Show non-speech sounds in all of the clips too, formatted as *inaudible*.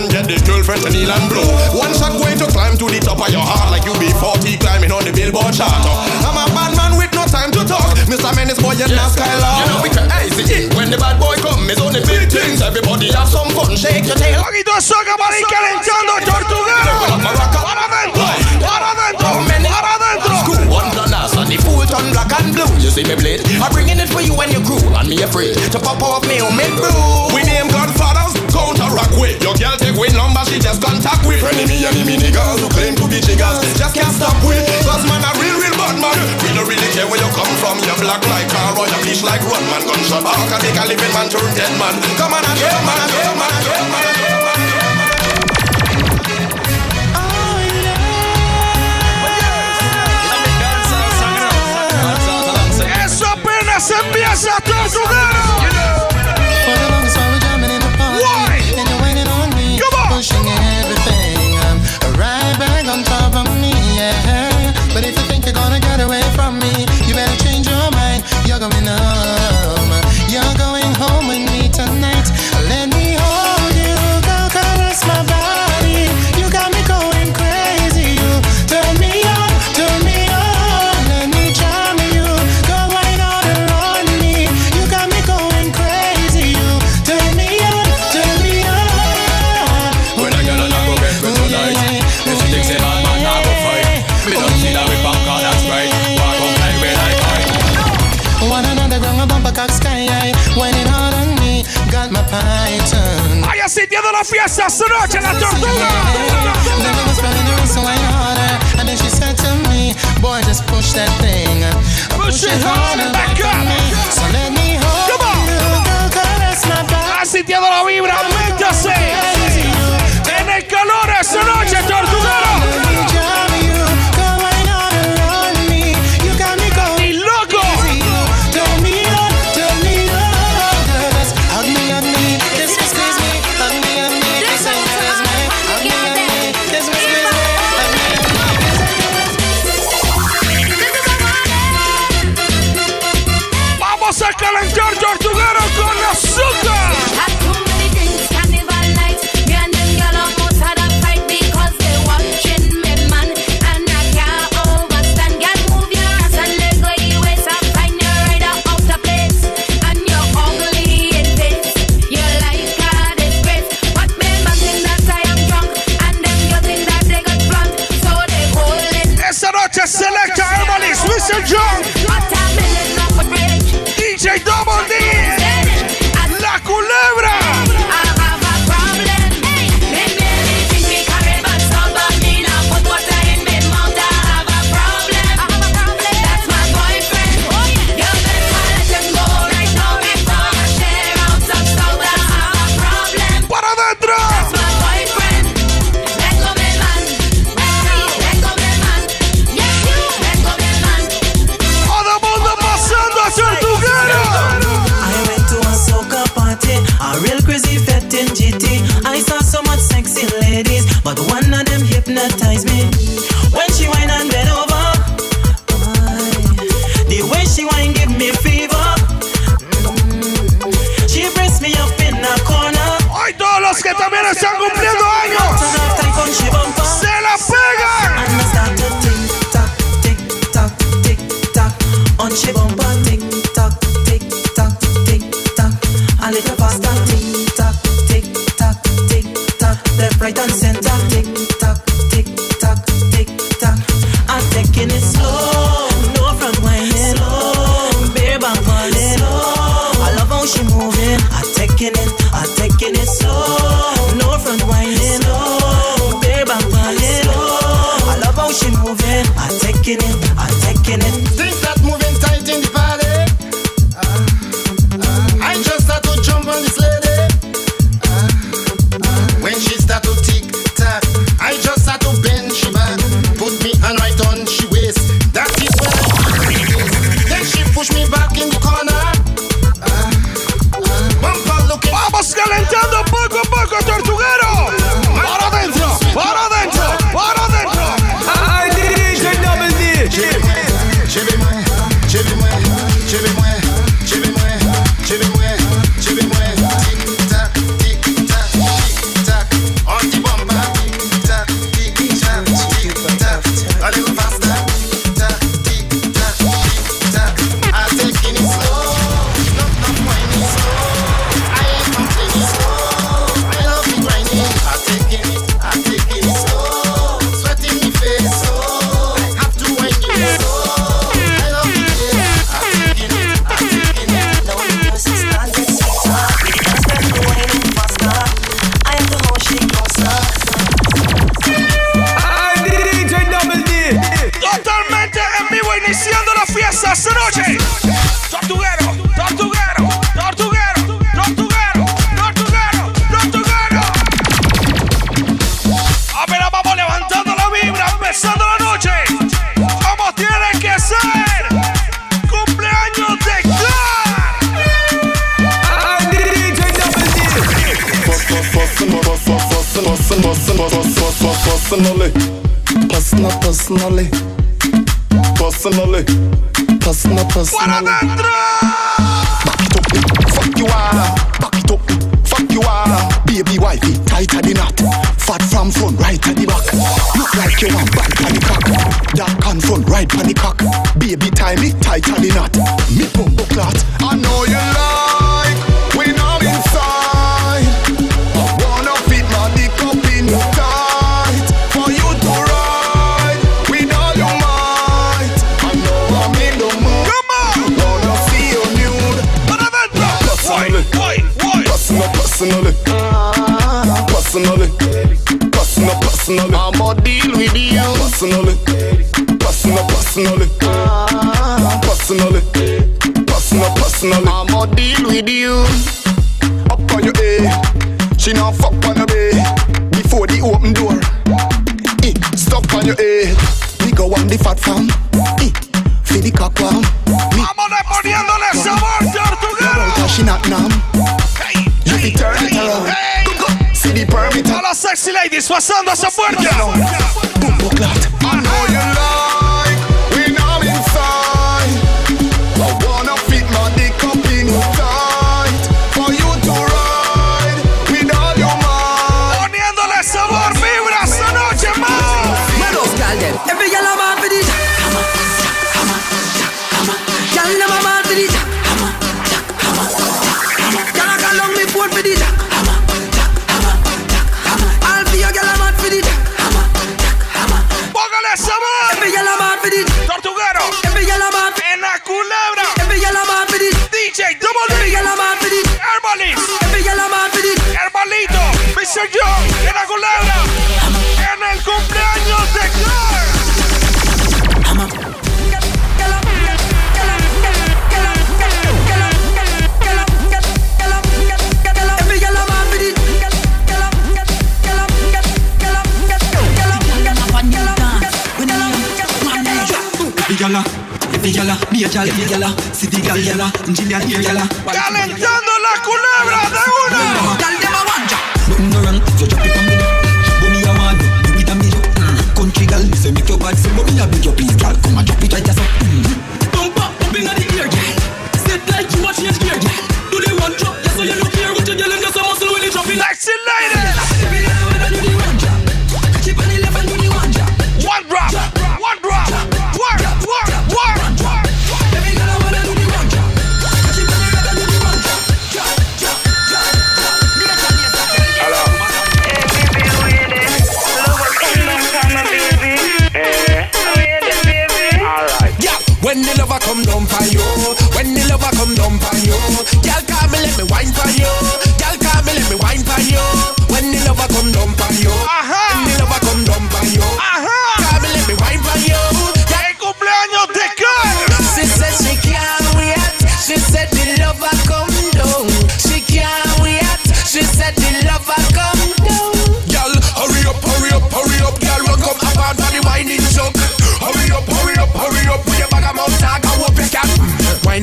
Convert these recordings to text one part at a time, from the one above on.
and get this girlfriend to kneel and blow. One shot going to climb to the top of your heart like you be 40 climbing on the billboard chart. I'm a bad man with no time to talk. Mr. Man boy, you're yes. not. You know, because I see it. When the bad boy come, it's only big things. Everybody have some fun, shake your tail. Poquito soca para ir calentando, tortuga. Paramento, paramento, paramento. The full turn black and blue. You see me blade? I'm bringing it for you and your crew. And me afraid to pop off me or make brew. We name Godfathers, counter rock with. Your girl take with number, she just contact with. Enemy, enemy niggas who claim to be jiggers. Just can't stop with. Cause man, a real, real bad man. We don't really care where you come from. You're black like car or you're bleach like road man. Gunshot, I can make a living man turn dead man. Come on and yeah, man, yeah, man, yeah, man, yeah, man. Yeah, man. las envías a todos uma fiesta essa noite na Tortuga! And then she said to me, boy, just push that thing. Push, push it harder back up. So let me hold Come on. you. Girl, girl, that's my Selector, selector, everybody, switch your drum. DJ Double D. Back it up, fuck you. Back it up, fuck you all. Baby wifey, tight at. Fat from front, right at the back. Look like you want back on the cock. Dark on front, right on the cock. Baby tie me tight at the knot. Me bumbo clot. I know you like personally. I'ma deal with you. Personally. Personal, personally. Personally. Personal, personally. I'ma deal with you. Up on your A. She not fuck on your B. Before the open door. Eh, stuck on your A. Me go on the fat farm. Eh, for the cock one. Sexy ladies puerta. Bumbo clot. Gyal, be a gyal, every gyal, city gyal, gyal, Jillian here gyal. Calentando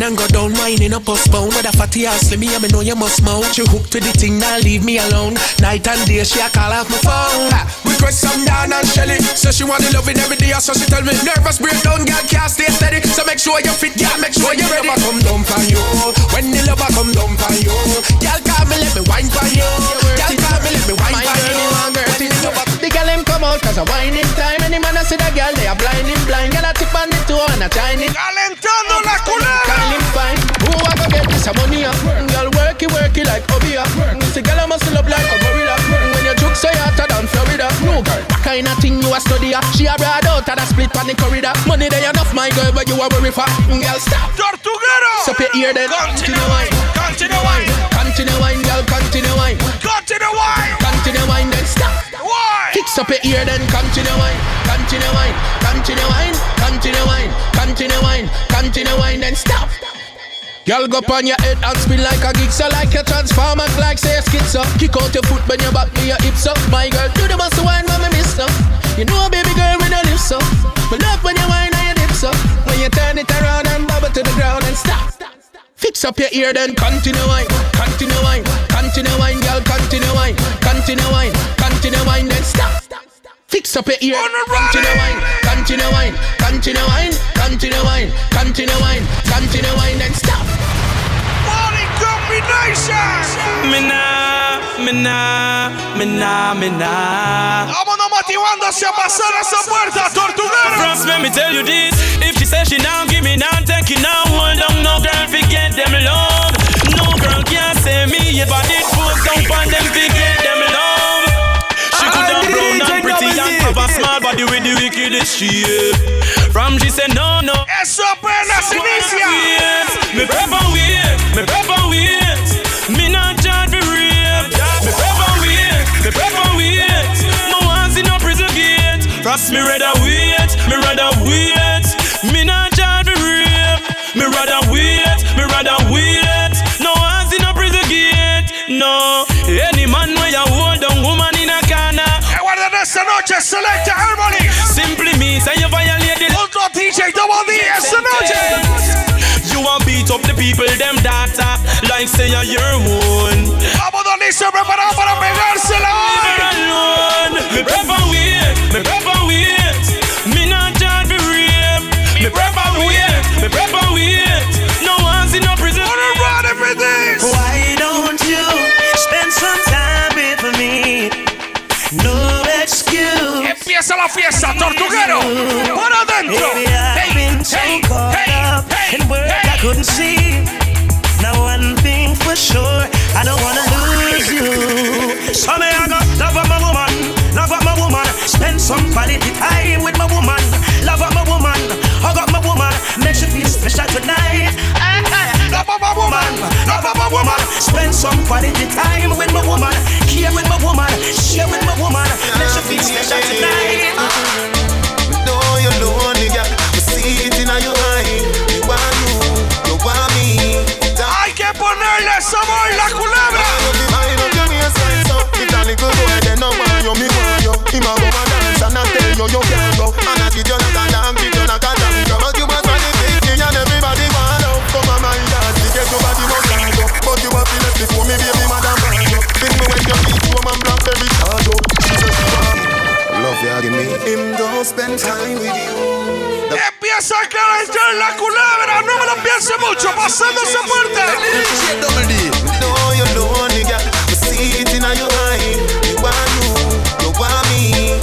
and go down, whining up, postpone. With a fatty ass, let me, I me know you must smoke. She hooked to the thing, now leave me alone. Night and day, she a call off my phone. Ha, Request some down and Shelly. So she want the loving every day, so she tell me nervous breakdown, girl can't stay steady. So make sure you fit, girl, make sure you ready. Lover come down for you. When the lover come down for you, girl call me, let me wine for you. Girl call me, let me wine for you. When the lover girl him come out cause a whining time. Any man a see the girl they are blind him blind. Girl a tip on the toe and a Chinese Calentando la Call culebra. him fine. Who a go get this a money up Girl work it work it like Obi up See girl a muscle up like a gorilla When you juke so hotter than Florida. No girl That kind of thing you a study up She a broad out and a split on the corridor. Money they enough my girl but you a worry for. Mm, girl stop. Tortuguero. Stop your ear then. Continue wine. Continue wine. Continue wine girl continue wine. Continue wine. Continue wine then stop Wine. Fix up your ear, then continue wine, continue wine, continue wine, continue wine, continue wine, continue wine, then stop. Girl, go on your head and spin like a gixer, like a transformer, like say a schizo. Kick out your foot when you back me your hips up. My girl, do the muscle wine, mama miss up. You know, baby girl, when you lips up. But love when you wine and your dips up. When you turn it around and bubble to the ground and stop. Fix up your ear, then continue wine, continue wine, continue wine, girl, continue wine, continue wine, continue wine, then stop. Fix up your ear. Continue wine, continue wine, continue wine, continue wine, continue wine, continue wine, and stop. Body combination. Me nah, me nah, me nah, me nah. Vámonos motivando hacia pasar esa puerta, tortuguero. Frost, let me tell you this. If she say she now give me now, take it now. Hold on, no girl, forget them love. No girl can say me if I did put down on them, forget them love. She could have brown and pretty and have a small body with the wickedest shape. From she said no, no. Eso apenas inicia. Wait, me prefer wait, me prefer wait. Me not charge for rape. Me prefer wait, me prefer wait. No one's in no prison gate. Frost me rather wait, me rather wait. Me not charge for rape. Me rather wait, me rather wait. No one's in no prison gate. No, any man where you hold down woman in a corner. Esta noche, Selecta Harmony. Simply means say you violate up the people, them data, like say you're your own. Vámonos listos, para pegársela Leave her alone. Me prefer wait, me prefer wait. Me not charge for rape. Me prefer wait, me prefer wait. No one's in no prison. Wanna run everything. Why don't you spend some time with me? No excuse. Empieza la fiesta, tortuguero. Por adentro. Baby, I've been so caught up I couldn't see. Now one thing for sure, I don't wanna lose you. So me I got love of my woman, love of my woman. Spend some quality time with my woman, love of my woman. Hug up my woman, make she feel special tonight. Love of my woman, love of my woman. Spend some quality time with my woman, care with my woman, share with my woman, make she feel special tonight. know you're lonely, girl. I see it in your eye. Que ponerle sabor la culebra. Calentar la culebra. No me lo piense mucho. See it in your. You want you, you want me.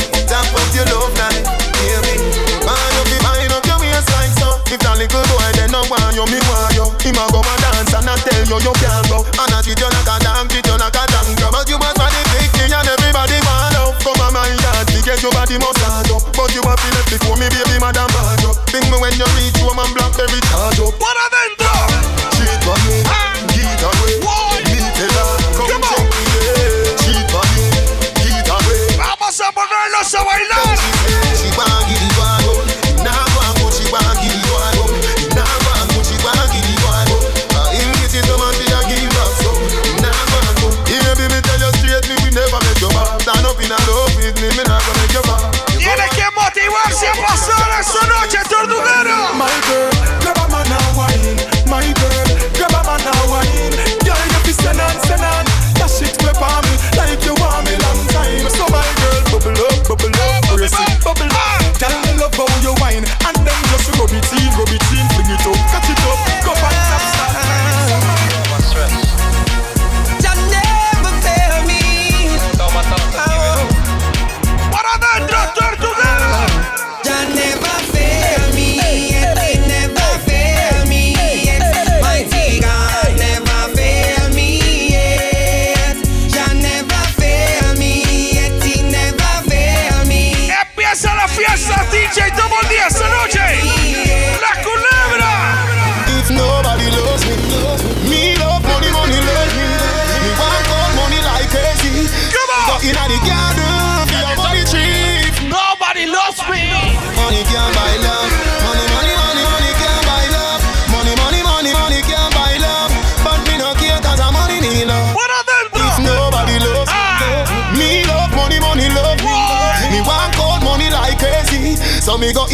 Your love waistline, so if little boy want you, me want you. A go a dance and I tell you you can't go. And I treat you like a treat you like a. But you must and everybody want love. Come on, my get your body must start up. But you have to let before me, baby, madam, bad up. Think me when you reach home and blackberry charge up. What are Cheat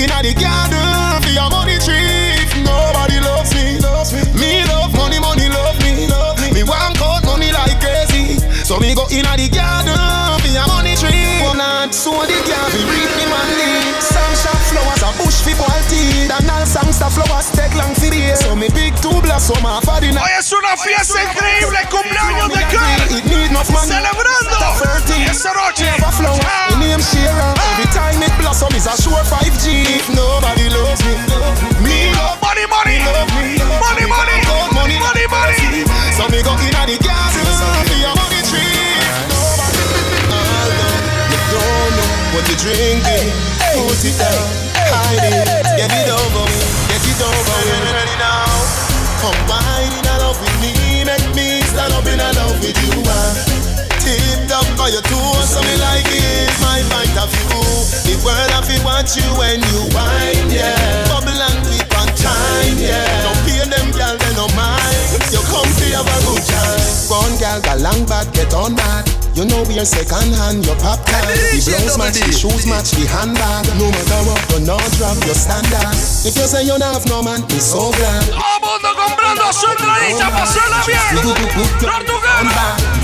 in the garden for your money tree. Nobody loves me, me. Love money, money love me. Me. me want cut money like crazy. So me go in the garden for your money tree. One hand so the garden, fi read me money. Some flowers a bush for boil tea. And all songs a flowers take long fi day. So me big two blossom a fadi na. Hoy es una fiesta increíble, cumpleaños de Carl. It need enough money. Celebrando. Esta noche. Every time it blossom is a sure five if nobody loves me, me love Money, money, love me. money, money, money, money, money. So me go in the garden for your money tree. Nobody, you don't know what you're drinking, put it down, hide it, get it over me, get it over. Ready now? Come wine in love with me, make me stand up in love with you. Tipped up by your toes, you when you wine, yeah. Bubble and whip on time, yeah. Don't pay them girl, they no mind. You come to have a good time. One girl got long back, get on that. You know we are second hand, your pop can. The blouse match, the shoes match, the handbag. No matter what, you not drop your standard. If you say you don't have no man, be so glad. Todo mundo comprando su entradita para hacerla bien. Tortuguero.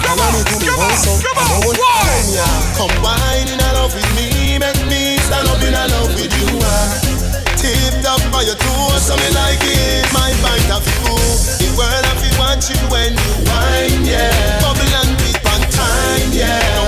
Come on, come on, come on. Come wine in love with me, make me stand up in love with you. ah. Tipped up by your toes, so me like it. My point of view, the world watch you when you wine, yeah. Bubble and beat on time, yeah.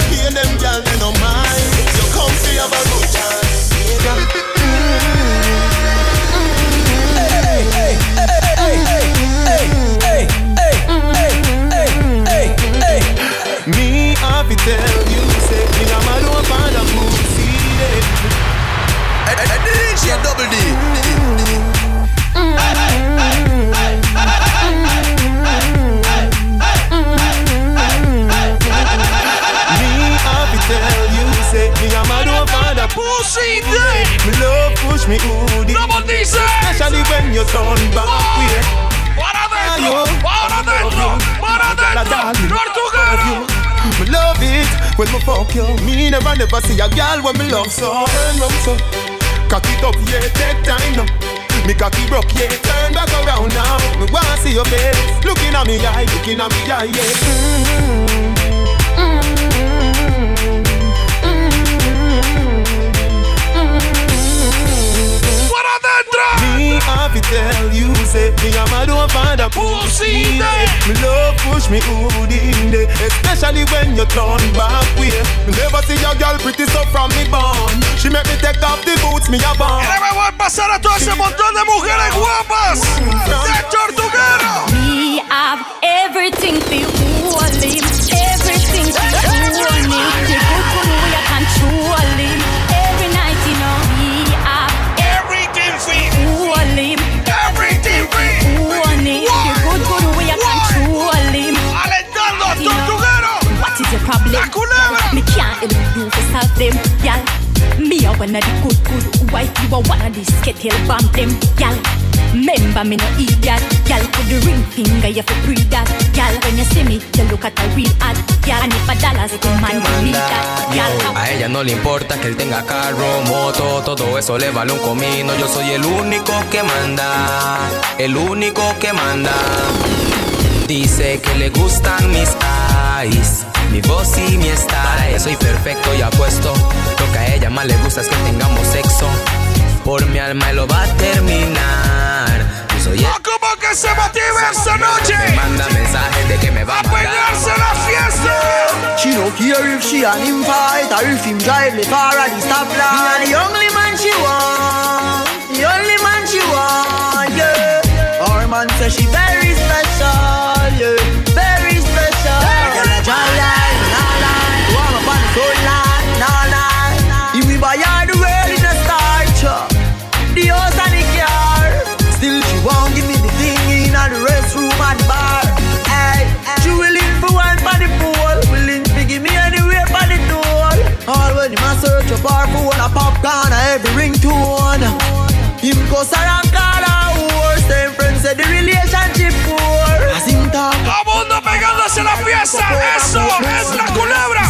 A Pussy day. Me love push me hoodie, especially when you turn back way. Para adentro, para adentro, para adentro. Me love it when me fuck you. Me never never see a girl when me love so. Turn round so, cock it up yeah, take time now. Me cocky broke yeah, turn back around now. Me wanna see your face, looking at me eye, looking at me eye yeah. Para mm-hmm. mm-hmm. mm-hmm. Adentro. Me have to tell you, say me a man don't find a Pussy day. Me love push me hoodie in there, especially when you turn back way. Me never see a girl pretty so from me born. She make me take off the boots, me a born. Ahora me voy a pasar a todo ese montón de mujeres guapas de Tortuguero. Me have everything for you only. Everything for you Me can't help you to solve them, y'all. Me a one of the good good wife, you a one of the skittle bomb them, y'all. Remember me no idiot, y'all. Put the ring finger, you fi pre that, y'all. When you see me, you look at a real ad, y'all. And if a dollars come man, you need that, y'all. A ella no le importa que él tenga carro, moto, todo eso le vale un comino. Yo soy el único que manda, el único que manda. Dice que le gustan mis eyes, mi voz y mi style. Soy perfecto y apuesto. Lo que a ella más le gusta es que tengamos sexo. Por mi alma lo va a terminar. Yo soy el Ah, como que se motive esta me noche manda mensajes de que me va a pegarse la fiesta. She no care if she fight or if him drive the car at the stoplight. Me and the only man she want, the only man she want, yeah. Our man say she very Comienza la fiesta, eso es la culebra.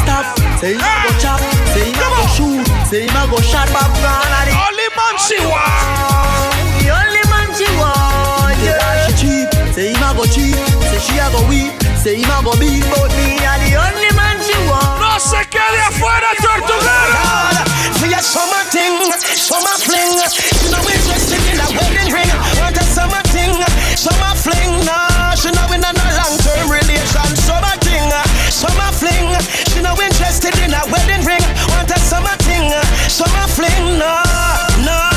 Say you go chop, say you go shoot, say you go shot back on Only man she want, the only man she want. Yeah, she cheap, say you go cheap, say she go weak, say you go beat, but me are the only man she want. No se quede afuera, tortuguero. We are summer thing, summer fling. She know we're dressed in a wedding ring. What a summer thing, summer fling. Nah, she know we're not long. so fling, nah, nah.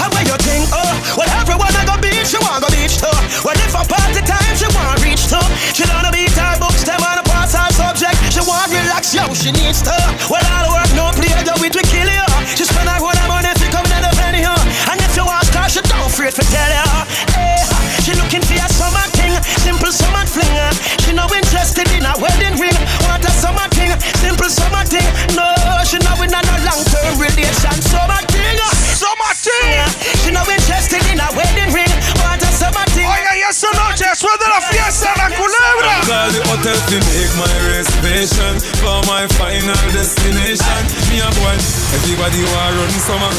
How about you think, oh, well, everyone I go beach, she want go beach too. Well, if I party time, she wanna reach too. She don't be her books, them on a pass her subject. She want relax, yo, she needs to. Well, all work, no play, yo, it will kill you. She spend her whole money if you come to the venue. And if you ask her, she don't fear to tell you. Hey, eh, she looking for a summer thing, simple summer fling. She no interested in a wedding ring. Want a summer thing, simple summer thing, no summer thing, summer thing. You know we're chested in a wedding ring, What a summer thing. Oiga, y esa noche es de la fiesta la culebra. Call the hotel to make my reservation for my final destination. Me a boy, everybody wanna run summer.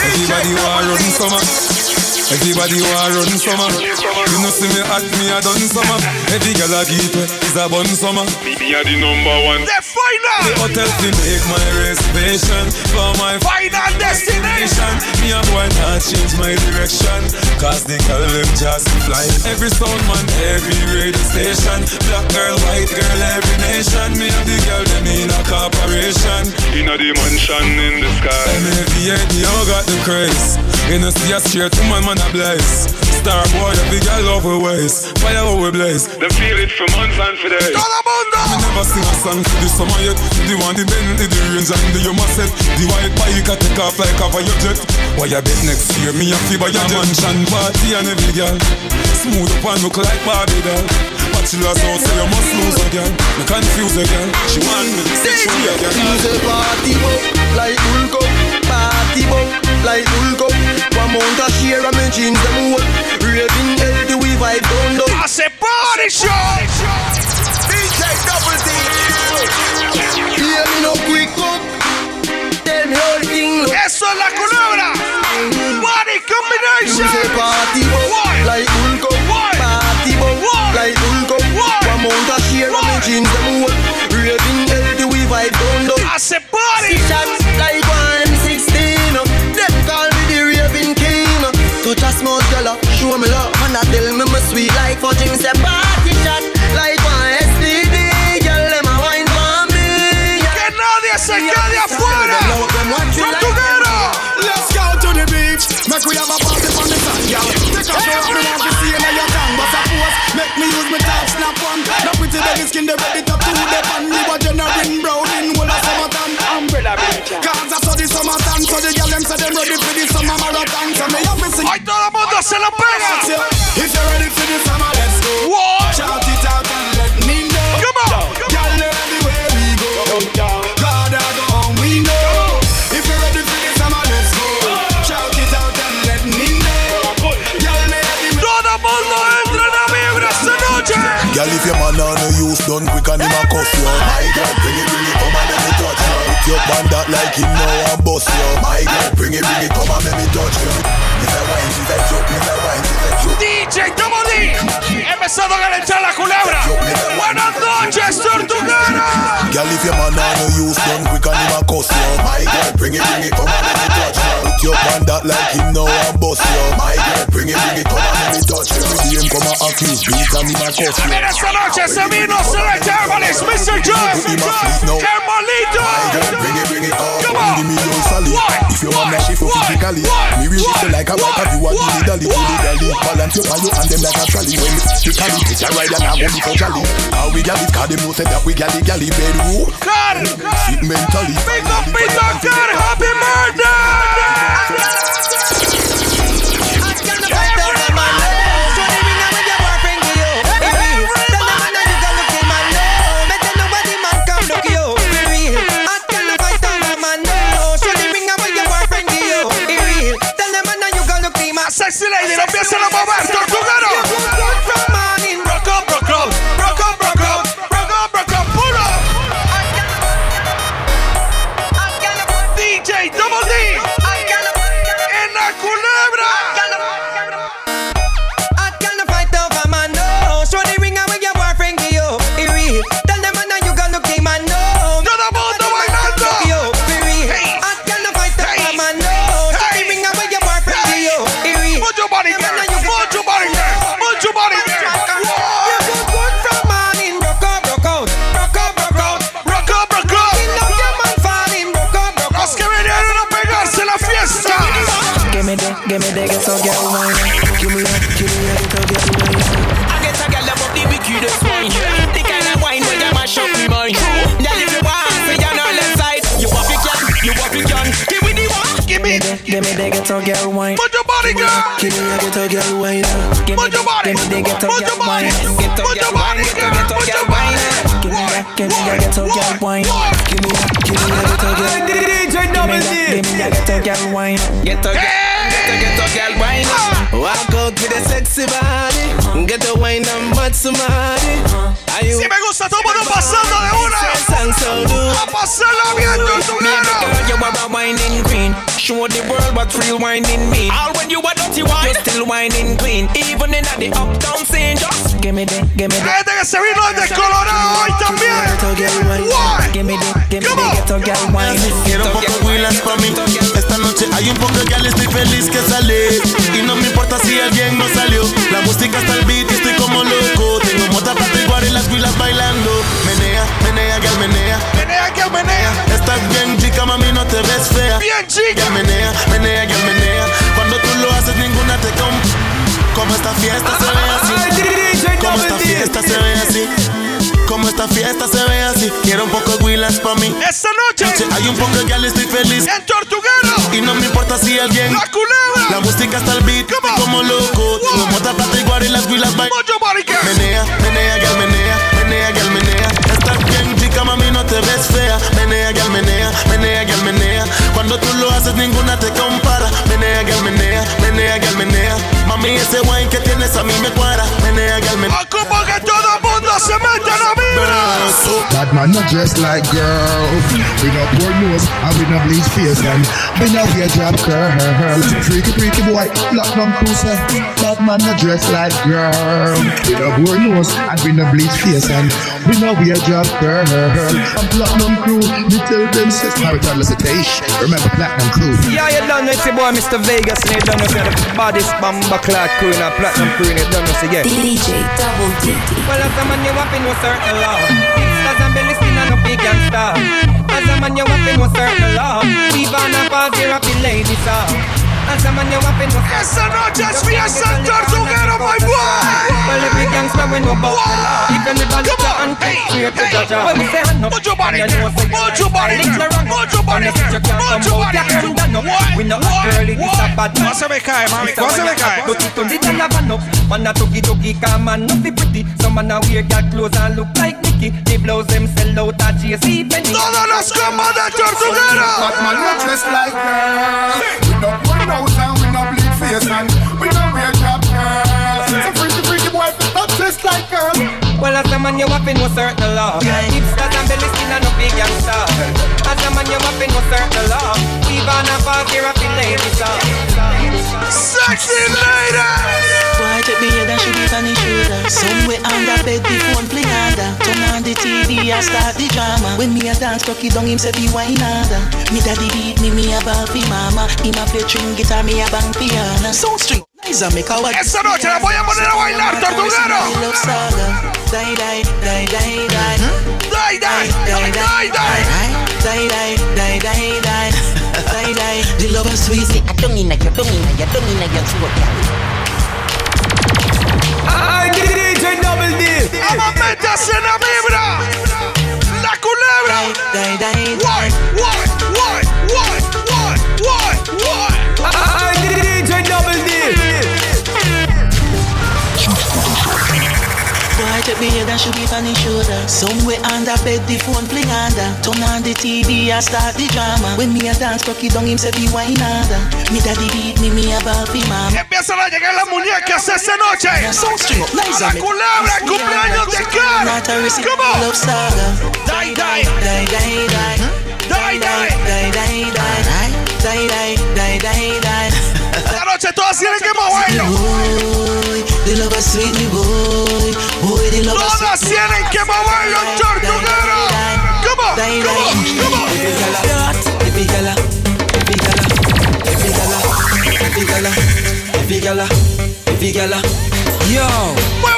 Everybody wanna run summer. Everybody want run summer. You know see me at me a done summer. Every girl I keep it is a bun summer. Me are the number one. The final. The hotel fi make my reservation for my final destination. Me a boy not change my direction, cause the girl them just fly. Every sound man, every radio station. Black girl, white girl, every nation. Me and the girl them in a corporation. Inna the mansion in the sky. MAVA, you got the craze. You know see a straight woman, man a blaze. Star boy, every girl love we waist. Fire how we blaze. They feel it for months and for days. Me never sing a song for the summer yet. The one, the Bentley, the range and the Yuma set. The white bike I take off like cover your jet. Why you bet next year? Me a feel by your mansion party and every girl. Smooth up and look like Barbie doll. Bachelor's house, so you must lose again. Me confuse again. She want me, say she again. Music party boy, like Hulk up. Party boy, like Hulk up. One mount a share of me jeans them whole. Raving healthy we vibe down down. I say party show. DJ Double D. Hear me no quick up. Tell me all thing look. Eso es la culebra. Body combination. Music party boy, oh. like Hulk up. Party oh. boy, like Hulk up. One mount a share of me jeans them whole. Raving healthy we vibe down down. I say party. Six shots me love, and I tell me my sweet like fudging. Say party shot like one STD. Girl, them a wine for me. Que nadie se quede afuera. Tortuguero. Let's go to the beach. Make we have a party on the sand, girl. Take off your me want to see in your tongue. But suppose make me use my top snap one. The pretty baby skin, they ready to do the pan. You todo el mundo se lo pega. If you're ready for the summer, let's go. What? Shout it out and let me know. Come on. Girl, everywhere we go. God, I go home, we know. If you're ready for the summer, let's go. Shout it out and let me know. Girl, everywhere. Todo mundo entra en la vibra esta noche. Girl, if your man on no use done quick and him a cuff you My girl, bring it, bring it, you your band that like him now and bust you My girl, bring it, bring it, come and let me touch you If I wine, if I joke, if I wine, if I joke DJ Double D. Empezando a calentar la culebra. Buenas noches, Tortuguero. Girl, if your man on no use done quick and him a cuss you My girl, bring it, bring it, come and let me touch you Put your band that like him now and bust you My girl, bring it, bring it, come and let me touch you See him come and accuse beat and him a cuss you En esta noche se vino Select Herbalist, Mr. Joe. Herbalito. Bring it, bring it. Come on. Give me your sally. If you want to shift you physically, me will hit you like a bike if you want to dolly, dilly dally. Balance your palo and them like a trolley. When me you carry, take a ride and I go be so jolly. How we gal it, cause them know say that we galley galley bedroom. Car. Sit mentally. Big up, big up, car. Happy Sexy lady, no empiezan a mover, Tortuguero. Give me the, give me the ghetto girl wine. Give me that, give me that ghetto girl wine. I get a girl above the wickedest wine. The kind of wine where you mash up me mind. Girl, if you want, say you're on left side. You up it can, you up it can. Give me the one. Give me, give me the ghetto girl wine. Put your body, girl. Give me the ghetto girl wine. Give me the, give me the ghetto girl wine. Ghetto girl wine, ghetto girl wine. Give me that, give me the ghetto girl wine. Give me that, give me the ghetto girl. DJ Give me that, give me the ghetto girl wine. Ghetto girl, ghetto ghetto girl wine. Walk out with a sexy body. Get a wine and mad somebody. Are you? Si me gusta, todo mundo pasando de una. A pasarla bien, tortuguero. You are a whining queen. Show the world what real whining mean. All when you are dirty wine, you still whining queen. Even in the uptown scene, just give me the, give me the. Gente que se vino de Colorado hoy también. Why? Give me the, give me the ghetto girl wine. Quiero un poco de Willas pa' mí Esta noche. Hay un poco de gal, estoy feliz que salí Y no me importa si alguien no salió. La música está al beat y estoy como loco. Tengo mota para y las huilas bailando. Menea, menea, gal, menea. Menea, gal, menea. Estás bien chica, mami, no te ves fea. Bien chica. Gal, menea, menea, gal, menea. Cuando tú lo haces ninguna te com Como esta fiesta se ve así Como esta fiesta se ve así como esta fiesta se ve así. Quiero un poco de Willas pa' mí. Esta noche. Hay un poco de gal, estoy feliz. En Tortuguero. Y no me importa si alguien La culebra. La música está al beat como loco. Tengo mota plata igual y las Willas bailan Mucho marica. Menea, menea, gal, menea Menea, gal, menea. Estás bien chica, mami, no te ves fea. Menea, gal, menea Menea, gal, menea. Cuando tú lo haces ninguna te compara. Menea, gal, menea Menea, gal, menea. Mami, ese wine que tienes a mí me cuadra. Menea, gal, menea Como que todo el mundo se mete la vibra Bad man not dressed like girls. We no poor nose and we no bleach face and we no wear job girl. Freaky freaky boy, platinum cruiser. Bad man not dressed like girl. We no poor nose and we no bleach face and we no wear job girl. And platinum crew, me tell them says marital recitation. Remember platinum crew. Yeah, you done know it's your boy Mr. Vegas and you done know say the baddest bamba clad crew in a platinum crew and you done know say yeah. DJ Double D. Well, as a man you up in no certain law. Hipsters and belly skin and no big gangster. As a man you up in no certain law. Even a party ladies a man you up no Esta noche es fiesta en Tortuguero, my boy Well, every gangster we know about the law. If anybody Come on. and Hey, straight to hey, judge. Well, we say hand up. Put your body And you know, say Put your body. Put your body Unless you can't Put your body you can't stand up. We know a girl it is a bad No se me cae, mami, no se me cae But it only the lava no Man a tuggy tuggy car man no be pretty Some man a wear girl clothes and look like Mickey The blouse them sell out at JC Penney Todos los combos de Tortuguero Bad man not dressed like girl. We no poor nose and we no bleach face and we no wear job girl. So freaky freaky boy, not dressed like girl. Well, as a man, you up in no certain law. Hipsters and belly skin and no big gangster. As a man, you up in no certain law. We born a party rapping ladies are. Sexy lady Boy, take me head and shoot it on his shoulder. Somewhere under bed, the phone fling under. Turn on the TV and start the drama. When me a dance, cocky down, him say be wine harder. Me daddy beat me, me a ball fi mama. Him a play string guitar, me a bang piano. Sound string. Nice a make a? Esta noche la voy a poner a bailar, Tortuguero Love saga. Die, die, die, die, die. Die, die, die, die, die Die, die, die, die, die. Die, die. The love is sweet. I don't mean you don't mean that you don't mean that you're throat, I DJ Double D. Vamos, métase en la vibra La culebra Die, die, take me head and shoot it on his shoulder. Somewhere under bed, the phone fling under. Turn on the TV and start the drama. When me a dance, cocky down, him say be wine harder. Me daddy beat me, me a fi mama. Empiezan a llegar las muñecas esta noche Sound string up, nice La a make- culebra, cumpleaños de cara Not a receipt, Come on love saga. Die, die Die, die, die. Die, hmm? die Die, die, die. Die, die, die, die, die. Esta noche todas tienen que moverlo Love is sweet, me boy. Boy, the love is Todas tienen que moverlo, Tortuguero Come on, come on, come on Every gala, every gala, every gala, every gala, every gala, every gala. Yo, ¡Muévalo! every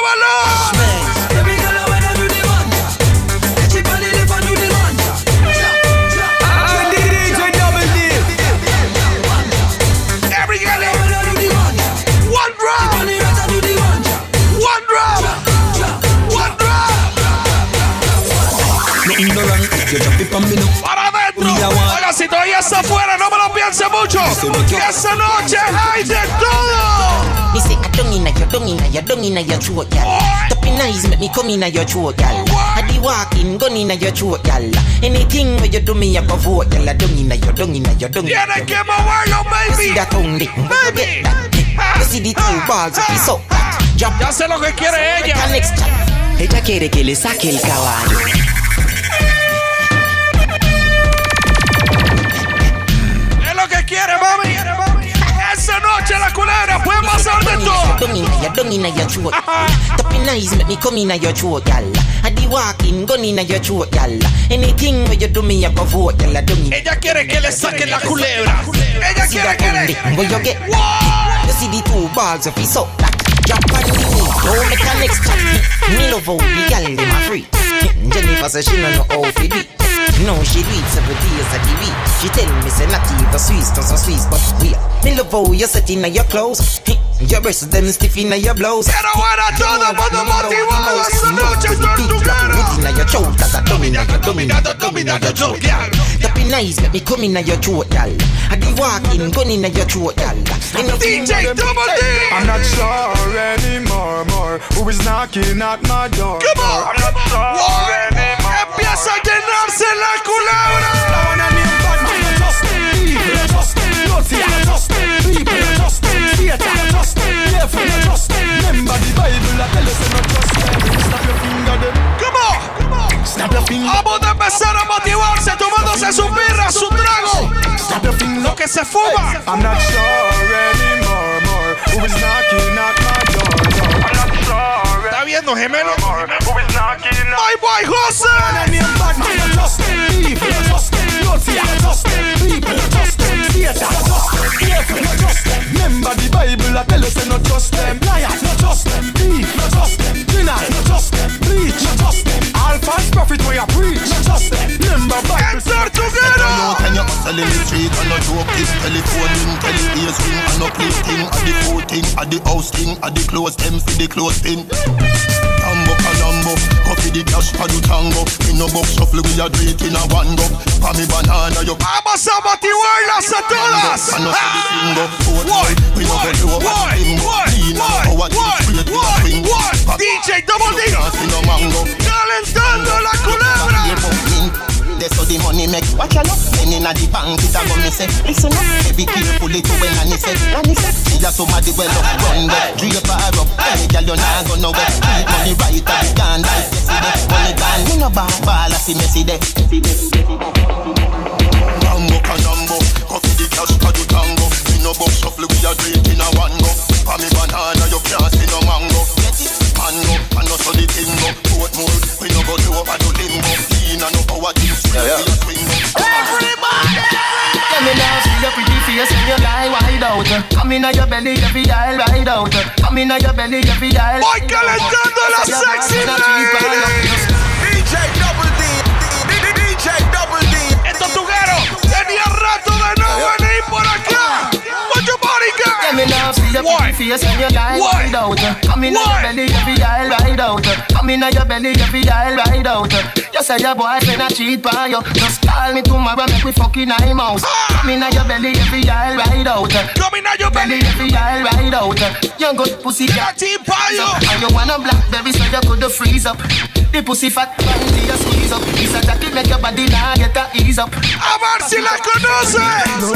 you drop it on me now. Para adentro Mira, Oiga, si todavía está afuera, no me lo piense mucho Que esta noche hay de todo Me I don't mean that you don't mean that you don't mean that your throat, gal. Tapping eyes make me come in at your throat, gal. I be walking, gun in at your throat, gal. Anything where you do me, I go vote, gal. I don't mean that you don't mean that you don't mean Tienen que moverlo, You see baby that only, Baby. Ah, ah, you see the two ah, balls of his up. Drop. Ya sé lo que quiere ella. Ella quiere que le saque el caballo. Noche la culebra puede pasar de todo. Dung inna your, dung inna your throat. Tapping eyes make me come inna your throat, gal. I di walking, gun inna your throat, gal. Anything where you do me, I go vote, gal. Dung inna. Ella quiere que le saquen la culebra. Ella quiere que le. where you get. You see the two balls of his up. Drop on the knee, don't make a next chat. Me love how the gal dem a free. Jennifer say she no know how to do it. No, she do it several days of the week. She tell me say not even Swiss, not so Swiss, but we. Me love how you set inna your clothes. Hmm, your breasts them stiff inna your blouse. Quiero ver a todo el mundo motivado esta noche, tortuguero. Inna your shoulders, a dominate, dominate, dominate, your throat, gal. Tapping eyes make me come inna your throat, gal. I be walking, gun inna your throat, gal. DJ Double D. I'm not sure anymore, more. Who is knocking at my door? Come on. I'm not sure anymore. Llenarse la culebra. Vamos a empezar a motivarse tomándose su birra, su trago. Lo que se fuma. I'm not sure anymore, more. Who is knocking my door. I'm not sure ¿Está viendo, gemelo? anymore. Who is knocking at My boy José. When I name bad man, you trust them. People, trust them. Don't trust them. People, you trust them. Satan, you trust them. Careful, you trust them. Remember the Bible, I tell you, say not trust them. Liar, you trust them. Thief, you trust them. Sinner, you trust them. Bleach, you trust them. All false prophet, where you preach, you trust them. Remember Bible. Tortuguero. Can you hustle in the street and no joke this telephone ring, tele ears ring and no play thing, at the food thing, at the house thing, at the clothes them for the clothes thing. Tambo Colombo, coffee the cash for the tango. In no box shuffle we a do it in a one go. Pa me banana you. Vamos a motivarlas a todas. And no see the single. Boat Why? we no go over Why? Why? Why? Why? straight with a Why? swing. Why? Pa- DJ Double D. Can't see no mango. Calentando la culebra. That's how the money make. Watch luck. Then inna the bank, it a go say. Listen up, be careful it when Annie say. Annie say, see ya somebody well up, run back, drape her up. Any girl you nah go nowhere. Keep money right up, you can't like yesterday. Money gone, me no ball, ball a see me see there. Mambo canambo, coffee the cash for the tango. Me no box shuffle, we a drink in a one go. Pa me banana, you can't see no mango. Mango, and no so the thing go. Portmore, we no go do over to limbo. Lean and no power to straight yeah, yeah. swing go. Let me now see your pretty face when you lie wide out. Come in your belly, every eye ride out. Come in your belly, every eye. Voy calentando la sexy lady. Let see your pretty face when you lie Why? wide out. Come in your belly, every eye ride out. Come in your belly, every eye ride out. You say your boyfriend a cheat by you. Just call me tomorrow, make we fucking eye mouse. Ah! Come in your belly, every eye ride out. Come in your belly, every eye ride out. You good pussy cat. cheat by you. And you want a blackberry so you could freeze up. The pussy fat, body you squeeze up. It's a jacket make your body now get a ease up. A ver si la conoces.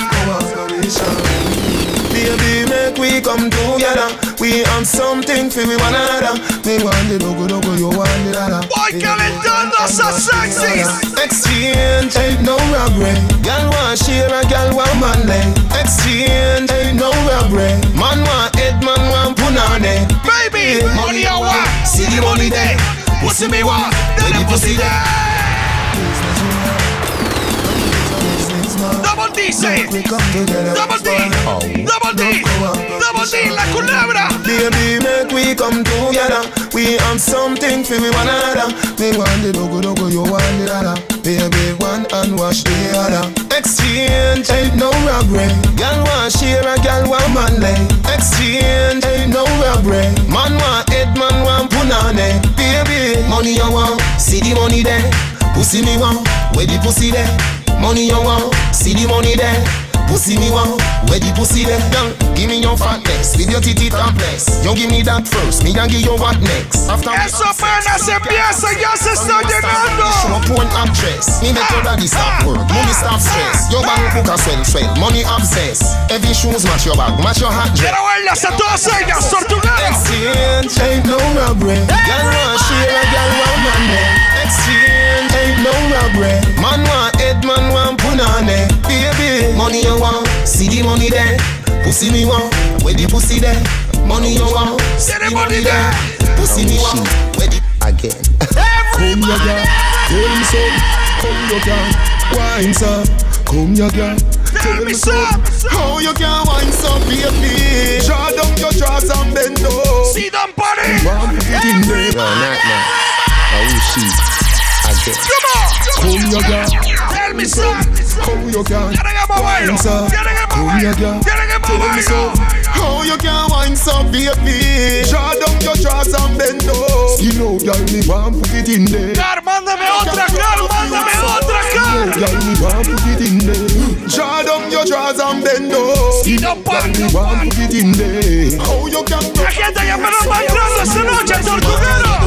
Baby, make we come together. We have something for we one another. We want the dogo dogo, you want the dada. Voy calentando esa sexy. Exchange ain't no robbery. Girl want share a girl want money. Exchange ain't no robbery. Man want head, man want punani. Baby, money I want. See the money there. Pussy me want. Then the pussy there. D. Double D. Double D. Double D la culebra. Baby, make we come together. We have something for one another. Me want the dogo dogo, you want the dada. Baby, one and wash the other. Exchange ain't no robbery. Girl want share a girl want money. Exchange ain't no robbery. Man want head, man want punani. Baby, money you want, see the money there. Pussy me want, where the pussy there. Money you want, see the money there. Pussy me want, where the pussy there. Girl, give me your fatness with your titty complex. You give me that first, me and give you what next. After Eso apenas empieza, ya se está llenando. Show porn actress. Me make your body stop ah, work, mommy ah, stop stress. Ah, your bank cook a swell, swell. Money obsessed. Every shoes match your bag, match your hat dress. Quiero verlas a todas ellas, Tortuguero. Exchange ain't no robbery. Girl want share a girl want money. Exchange ain't no robbery. Man want want punani. Baby, money you want, see the money there. Pussy me want, where the pussy there. Money you want, see the money there. Pussy me want, where the again. Come here, girl. Tell me so. Come here, girl. Wine so. Come here, girl. Tell me so. How you can wine so, baby? Draw down your drawers and bend low. See them body. One put it in there. No, not now. Oh shit. Again. Come on. Come here, girl. Tell me so. How you can Tiene que moverlo. wine so. Tiene que Come here, girl. Tiene que so. How you can wine so, baby? Draw down your drawers and bend low. You know, girl, me want put it in there. Car, mándame otra, Car, mándame otra, Car. Girl, me want put it in there. Draw down your drawers and bend low. Si no Girl, me want put it in there. How you can La gente ya me lo va entrando esta noche, Tortuguero.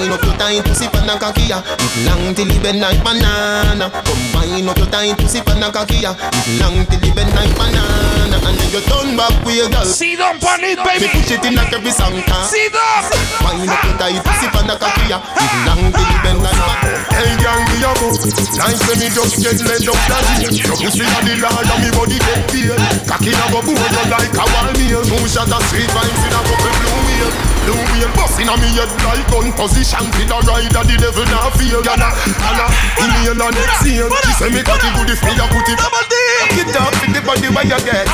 Combine up your tight pussy pan a kakia. It long till it bend like banana. Combine up your tight pussy pan a kakia. It long till it bend like banana. And then you turn back with your girl See them pan it, baby. Me push it in like every song See them. Combine up your tight pussy pan a kakia. It long till it bend like banana Hey girl, me a go Nice when me just get laid up daddy Your pussy a the lard and me body get pale Cocky a go boy you like a wall meal. Two shot of sweet vibes in a couple blue wheel Blue wheel bust inna me head like gun position. Till a ride a the devil now feel Gala, gala, inhale and exhale She say me cocky good if me a put it Double D. Get up with the body where you get.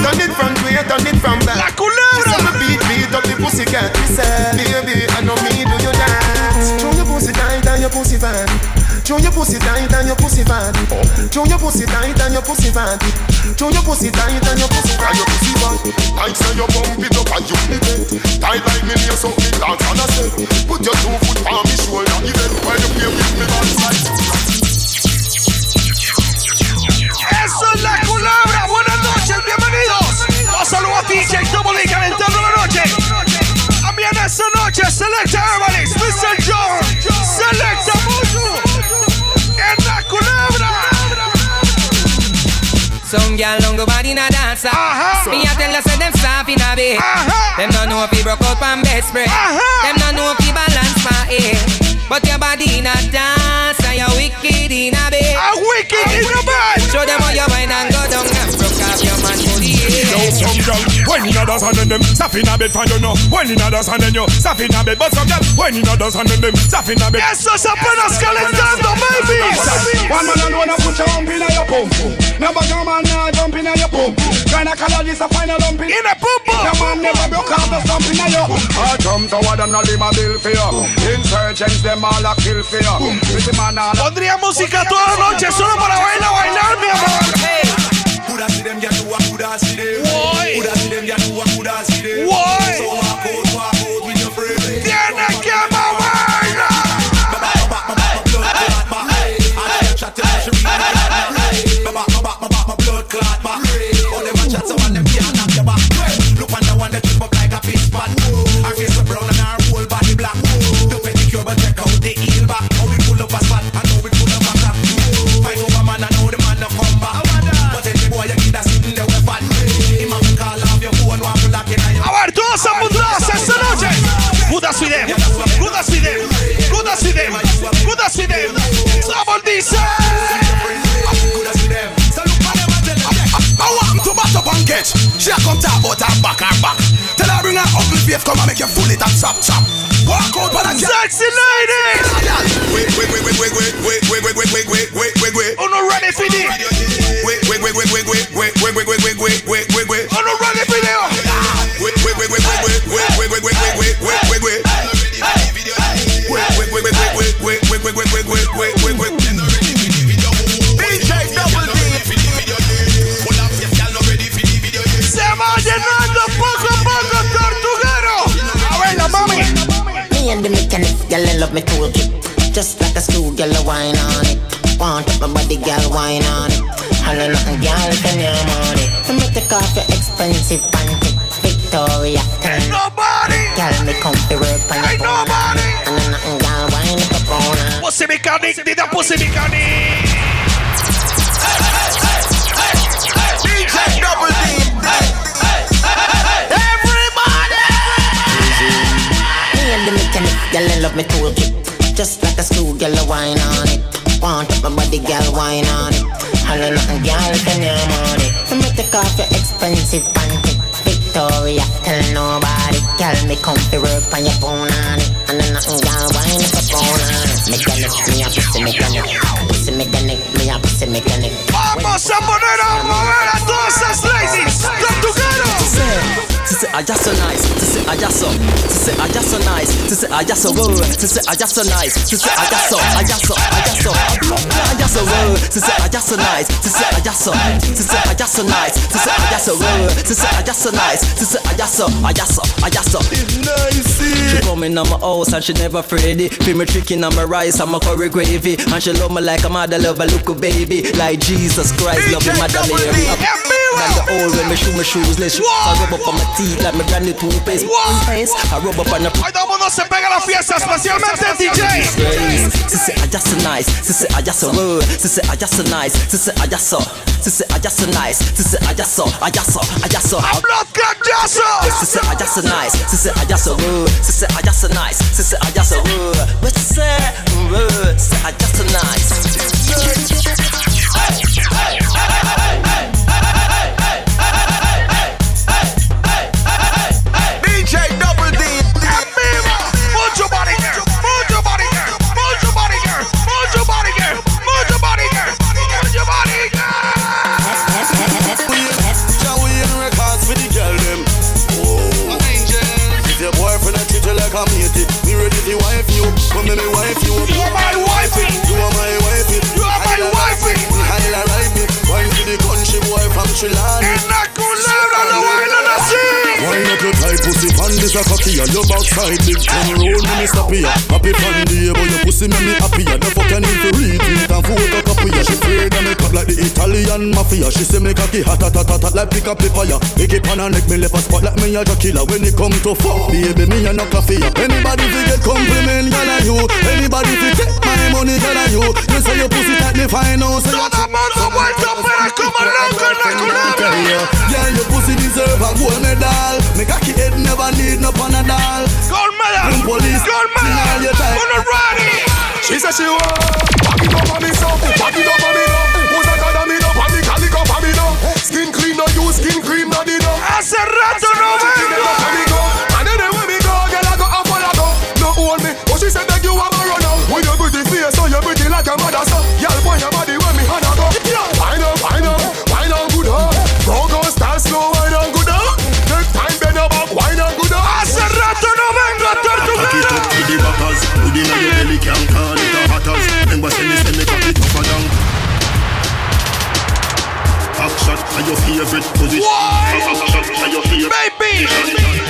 Turn it from way, turn it from back La She say me beat, beat up the pussy cat Me say, baby, I know me do you dance. Throw your pussy tight and your pussy fat Your pussy tight and your pussy fat Throw your pussy tight and your pussy fat Throw your pussy tight and your pussy fat And your pussy fat Like say you bump it up and you flip it Tight like me lace up me dance and I say Put your two foot on me shoulder Even when you play with me bad side Eso es la culebra. Buenas noches, bienvenidos. Los saludos a DJ Double E calentando la noche. También esta noche, Selecta Herbalist, Mr. John, Selecta Mucho. La culebra. Some gal don't go bad in a dancer. Uh-huh. Me a tell you say them soft in a bed. Uh-huh. Them don't know if you broke out from bed spread. Uh-huh. Them don't know if you balance my head. But your body in a dance and you're wicked in a bed. A wicked in the bed. Show them how you wine and some girl, when in others and them in a bed, find you know When in others and you in a bed, but some girl When in others and them in a bed Eso es apenas calentando, babies. One man alone a put your hump in your pump. Never come man now jump in your pump. Gynecologist a find a lump in In a pum Your man never broke off the stump in your I jump toward them, not leave my bill for you. Insurgents, them all a kill for you. Pretty man all a Pondría música toda la noche solo para bailar, bailar, mi amor. Coulda see them, get to a coulda see them. Coulda see them, get a coulda see them. Why? Good as with them. Good as with them. Good as with them. Good as with them. Someone dice. I want to bat up and catch. She a come talk about her back, her back. Tell her bring her ugly face, come and make you full it and chop chop. Walk out for the Sexy lady. Wait, wait, wait, wait, wait, wait, wait, wait, wait, wait, wait, wait, wait, wait. Uno ready for this. Wait, wait, wait, wait, wait, wait, Me and the mechanic, girl, I love me toolkit. Just like a screw, girl, I wine on it. Want up my body, girl, wine on it. Holla nothing, girl, can you on it? So me take off your expensive panty. Victoria, can Nobody. Girl, me comfy work on Ain't nobody. And then nothing, girl, wine up on it. Pussy mechanic, did a pussy mechanic. Me toolkit. Just like a school girl, a wine on it. Want up my body, girl, wine on it. Holla nothing, girl, can you on it? Let me take off your expensive panty. Victoria, tell nobody. Girl, me come to work on your phone on it. And then nothing, girl, wine up a phone on it. Mechanic, me a pussy mechanic. Pussy mechanic, me a pussy mechanic. Vamos a poner a mover a todas esas ladies. Tu cara. To say I just so nice, to say I just so, to say I just so nice, to say I just so woo, to say I just so nice, to say I just so, I just so, I just so, I just so woo, to say I just so nice, to say I just so, to say I just so nice, to say I just so woo, to say I just so nice, to say I just so, I just so, I just so. She coming on my house and she never afraid it. Feel me tricking on my rice and my curry gravy, and she love me like a mother love a little baby, like Jesus Christ love me mother Mary. Than the old when me shoe my shoes, let's I rub up on my teeth like my granny toothpaste. Face, I rub up on the. Hoy todo el mundo se pega la fiesta, especialmente el DJ. She say I just so nice, she say I just so she say I just so nice, she say I just so, she I just so nice, she say I just so, I just so, I just so. I'm not. She say I just so nice, she say I just so she say I just so nice, she say I just so woo. What she say? Woo, she I just so nice. DJ Come let me wife you. You are my wifey. You are my wifey. You are my wifey. Me like me. Wine for the country boy from Sri Lanka. En la culebra lo bailan así. Wine up your tight pussy, pan this a cocky and your backside big ten roll me me stop here. Happy fan day, but your pussy make me happy. And the fuck you need to retweet and photocopy. She afraid I make up like the Italian mafia. She say me cocky hot hot hot hot like pick up paper ya. Make it pan and neck me left a spot like me a killer. When it come to fuck, baby me a no coffee. Anybody fi get compliment, girl you. Anybody fi take my money, girl you. You say your pussy tight, me find out. Oh, say Todo el mundo vuelto para como loco en la culebra. Yeah, your pussy deserve a gold medal. Me cocky head never need no panadol. Gold medal. Bring police. Gold Sing all medal. your time. On the ready. She said she want Back it up on me so Back it up on me no Who's a god on me no Pan the calico on me no Skin clean no use skin cream no di no Hace rato no vengo. Favorite position Cock shot are your favorite Baby.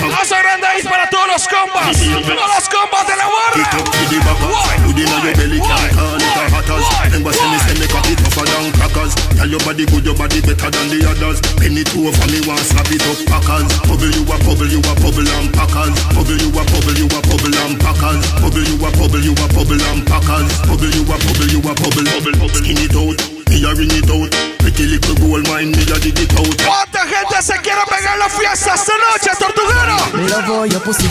Vamos a agrandar para todos los compas. Todos los compas de la Kick barra. Tell your body good your body better than the others. Penny two over me want slap it up packers. Bubble you a bubble you a bubble and packers. Bubble you a bubble you a bubble and packers. Bubble you a bubble you a bubble and packers. Bubble you a bubble you a bubble bubble bubble. Skin it out me a ring it out. Pretty little gold mine me a dig it out. ¿Cuánta gente se quiere pegar la fiesta esta noche, tortuguero? Me love how your pussy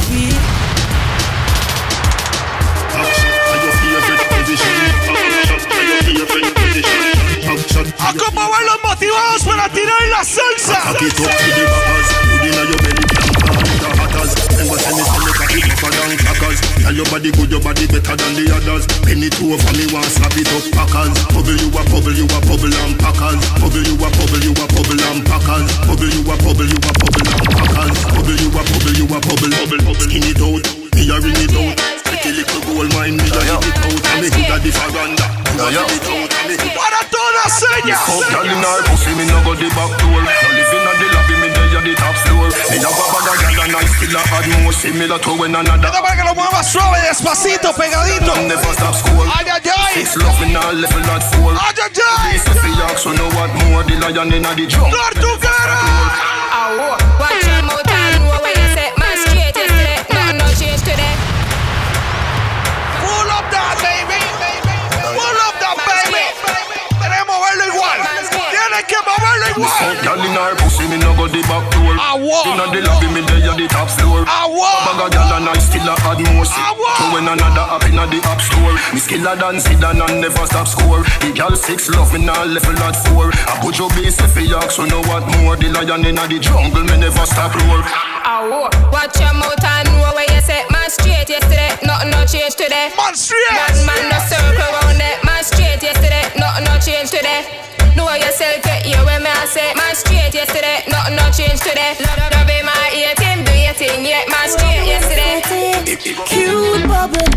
¿A cómo van los motivados para tirar la salsa? Cock it up to the backers Put inna your belly can't call it a hatters Remember say me say me cock it tougher than crackers Tell your body good your body better than the others. Penny two over me want slap it up packers. Bubble you a bubble you a bubble and packers. Bubble you a bubble you a bubble and packers. Bubble you a bubble you a bubble and packers. Bubble you a bubble you a bubble bubble Skin it out me a ring it out. Pretty little gold mine me a dig it out. And me hood a the faranda Para todas ellas. Fuck girl in her pussy, me no go the back door No living on the lobby, me there at the top floor Me have a bag of girl and I still a add more Similar to when another Esto para que lo muevas suave, despacito, pegadito. Never stop school Ay, ay, ay. Six love me now level at four Ay, ay, ay. This is the yak, so know what more The lion in the drum Tortuguero. Watch your mouth and that, baby. Pull up that, baby. Queremos verlo igual. Tiene tiene que moverlo igual. Girl in her pussy, me no go the back door. Inna the lobby, me there at the top floor. Bag a girl and I still a add more. So when another up inna the app store, me skiller than Zidane and never stop score. The girl six love me now level at four. I put your base if you ask, so know what more. The lion inna the jungle, me never stop roar. Ow, watch your mouth and know where you say Man straight yesterday, nothing no change today Man straight Bad man no circle round it Man straight yesterday, nothing no change today Know yourself, get you when me I say Man straight yesterday, nothing no change today Love, love be my ear team, do your thing, yeah Man straight yesterday Cute bubble,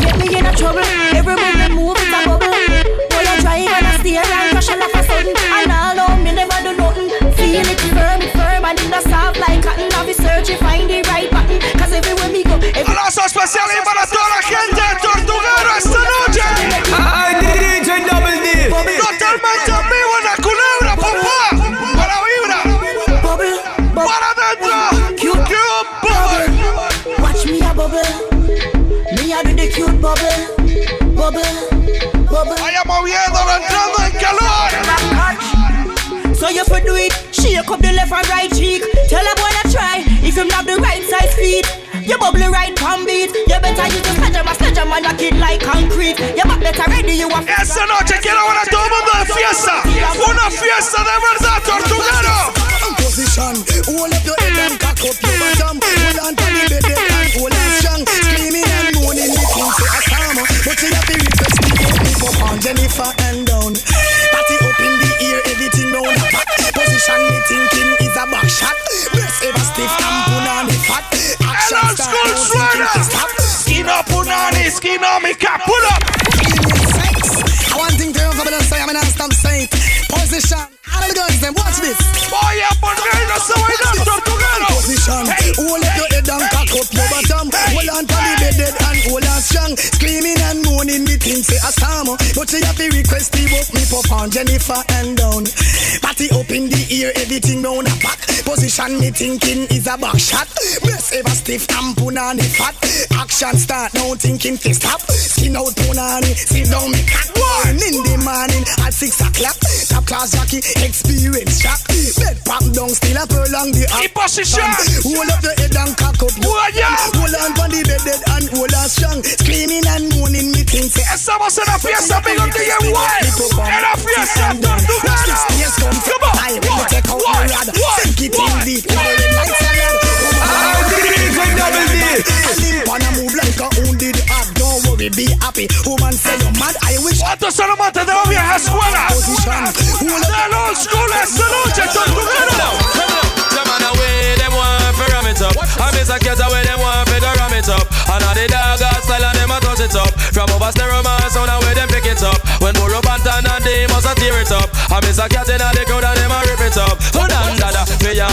get me in a trouble. Every movement move is a bubble. Boy, I drive and I steer and crash all of a sudden. And all know me never do nothing. Feel it firm, firm, and in the soft like cotton. I'll be searching, find the right button. Cause everywhere me go, every Abrazo especial y para toda la gente So you for do it, shake up the left and right cheek. Tell a boy to try if you have the right size feet. You bubble right palm beat. You better use a sledgehammer, sledgehammer, knock it like concrete. You back better ready, you have. Esta noche quiero ver a todo el mundo de fiesta. Una fiesta de verdad, Tortuguero. Position, skin on me, cap, pull up. I want thing to you, but I say I'm not stop saying. Position, all of the guys, them watch this. Voy a ponernos a bailar, Tortuguero. Position, hold up your head and cock up your bottom. Hold on to the bed and hold on strong. Screaming and moaning, me think say a storm. But you have to the book me pop on Jennifer and down. Party up in the ear, everything round a back. Position me thinking is a back shot. Breast ever stiff and punani fat. Action start now thinking to stop. Skin out punani, sit down me cat. One in the morning at six o'clock. Top class jockey, experience shock. Bed pop down, still a prolong the act. position. Hold up the head and cock up Hold on for the bed dead and hold on strong. Screaming and moaning me think say Estamos en la fiesta, big up DJ Wild. En la fiesta, Tortuguero. Come on. I will take out my rod. Sink it in deep. Cover it like salad. I limp and I move like a wounded hog. Don't worry, be happy. Woman say you're mad. I wish. ¿Cuántos son los mates de la vieja escuela? Del old school esta noche, Tortuguero. Them on the way, them want to ram it up. I miss a cat away, them want to ram it up. And all the dog got style and them a touch it up. From over stereo must a tear it up. I miss a cat in the crowd and them a rip it up.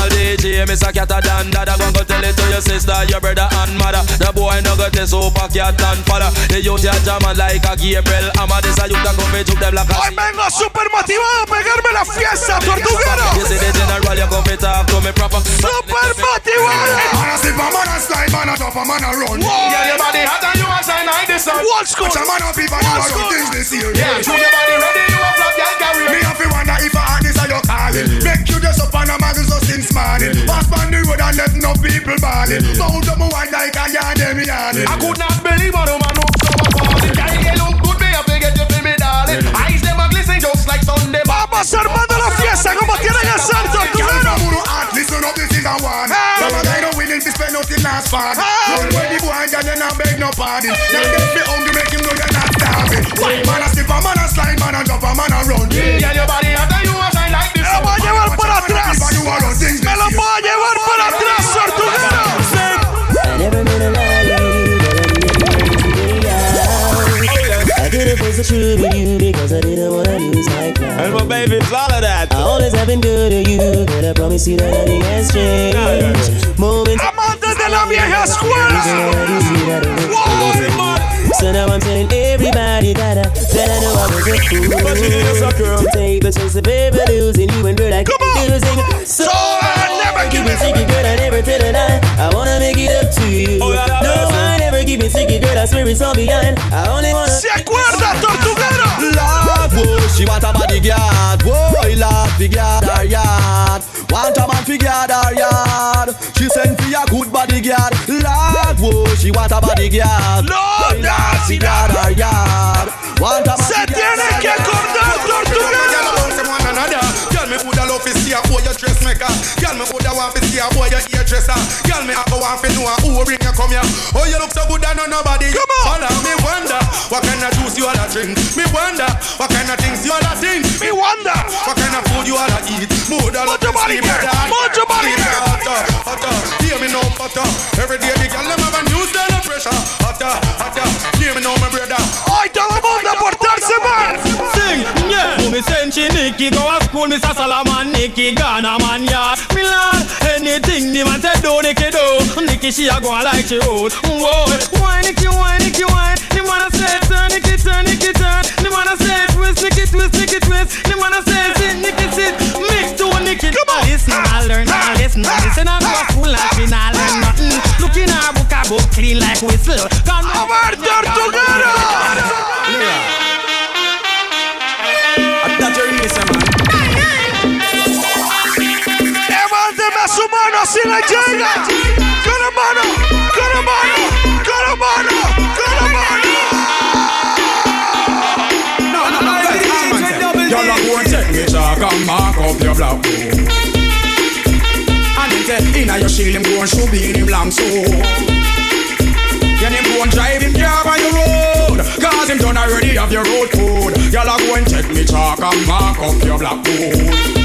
So dan dada, me all DJ, miss a cat a dan dada. Go go tell it to your sister, your brother and mother. The boy no got this super cat and father. The youth ya jamming like a Gabriel. I'm a this a youth that come to juke them like a Hoy vengo super motivado a pegarme la fiesta, Tortuguero. You see the general, you come to talk to me proper. Super motivado. Man a slip, a man a slide, man a top, a man a run. Whoa. Yeah, your body hot and you a shine like the sun. Old school. Watch a man a peep and you a Old run things this year. Yeah. Show your body ready, you a flop, girl carry. Me have to wonder if a hot this a your calling. Make you dress up on a magazine so since morning. Pass on the road and let no people balling. Bound up my wine like a yard, them yarning. I could not believe what a man up so a falling. Girl, you look good, me have to get you feel me, darling. Eyes them a glisten just like Sunday. Vamos armando la fiesta como tiene que ser, Tortuguero. Listen up, this is a one. Some a guy no willing to spend nothing last fun. Run when the boy and you not beg no pardon. Now get me hungry, make him know you're not starving. Man a slip, a man a slide, man a jump, a man a run. Yeah, your body hot you a shine like the Me lo voy a atrás. You a run Me lo voy a llevar para atrás, Tortuguero. I never been a I didn't post the truth with you because I didn't wanna lose my crown. And my baby, follow that. I always have been good to you, but I promise you that nothing has changed. Moments. Amantes de la vieja escuela. So now I'm telling everybody that I, that I know I was a fool to take the chance of ever losing you and girl I keep losing. So I never keep it secret, girl. I never tell a lie. I wanna make it up to you. Oh, no, I never keep it secret, girl. I swear it's all behind. I only wanna. ¿Se acuerda, Tortuguero? Love whoa, she want a bodyguard. Whoa, love fi guard her yard. Want a man fi guard her yard. She send fi a good bodyguard. Lord, whoa, she want a bodyguard. Lord, love fi guard her yard. Want a man Se tiene que acordar, Girl, me woulda love to see a boy your dressmaker. Girl, me woulda want to see a boy your hairdresser. Girl, me have want to know who bring you come here. Oh, you look so good and nobody. Come on. Holla, me wonder what kind of juice you all a drink. Me wonder what kind of things you all a think. Me wonder what kind of food you all a eat. Mood all Put your body there. Put your body there. Hotter, hotter. Hear me now, butter. Every day the girl them have a new style of pressure. Hotter, hotter. Hear me now, my brother. Hoy todo el mundo a portarse mal. Sing, yeah. Me send she Nicky go a school, Mr. Solomon, Nicky Ghana man, yeah. Me lord, anything the man say do, Nicky do. Nicky she a go like she old. Whoa, why Nicky, why Nicky, why? The man a say turn, Nicky turn, Nicky turn. The man a say twist, Nicky twist, Nicky twist. The man a say sit, Nicky sit. Mix to Nicky. Come on, listen, I learn, I listen, I listen. I go school like me, I learn nothing. Look in our book, I book clean like whistle. Come on, Levánteme su mano si le llega. Con la mano, con la mano, con la mano, con la Y'all are going to take me talk and mark up your block. And then say, inna your shield, him go and be in him long so. Then him go and drive him car on your road Cause him done already have your road code Y'all are going take me chalk and mark up your black again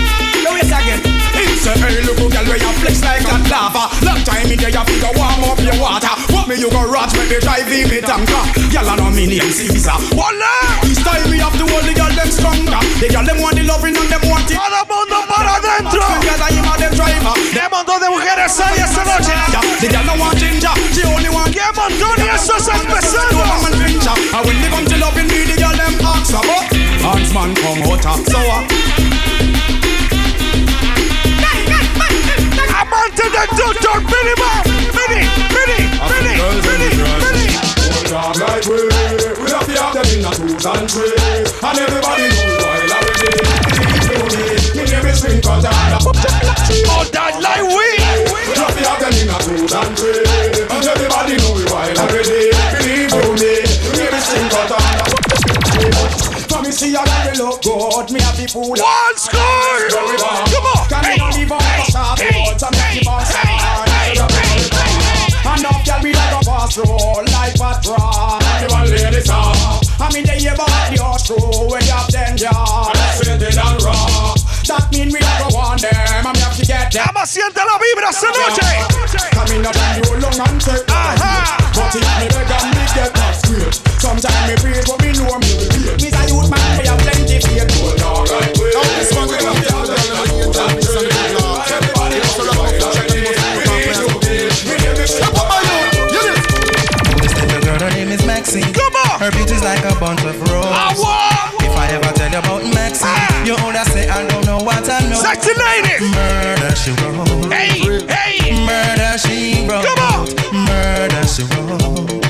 A hey look girl where you flex like that lava. Long time in there you figure warm up your water. What me you go rot when they drive in me tanker. Y'all are no me name Caesar. Voila This time we have to hold the girl them stronger. The girl them want the loving and them want it. Todo mundo para adentro Because I am a them driver. Qué montón de mujeres hay esta noche The girl don't want ginger. She only want Qué montón y eso es empezando I will live until loving me, the girl them ask about Hans man come hotter, so Billy, Billy, Billy Talk like we, we have to them in a twos and three And everybody knows why I ready Me is like we We them in a and And everybody Believe you me, see a look good, me One score! Come on! Me not like a fast roll, like a draw want ladies off I mean they hear about the horse roll, when you have danger Sweated and raw. That mean we don't want them, we have to get them. Ama siente la vibra esta noche Come in and you long and take But if me beg and me get that straight Sometimes me breathe but me know me bunch of roses. If I ever tell you about Maxine, ah. you older say I don't know what I know. Sexy lady. Murder she wrote. Hey, hey. Murder she wrote. Come on. Murder she wrote.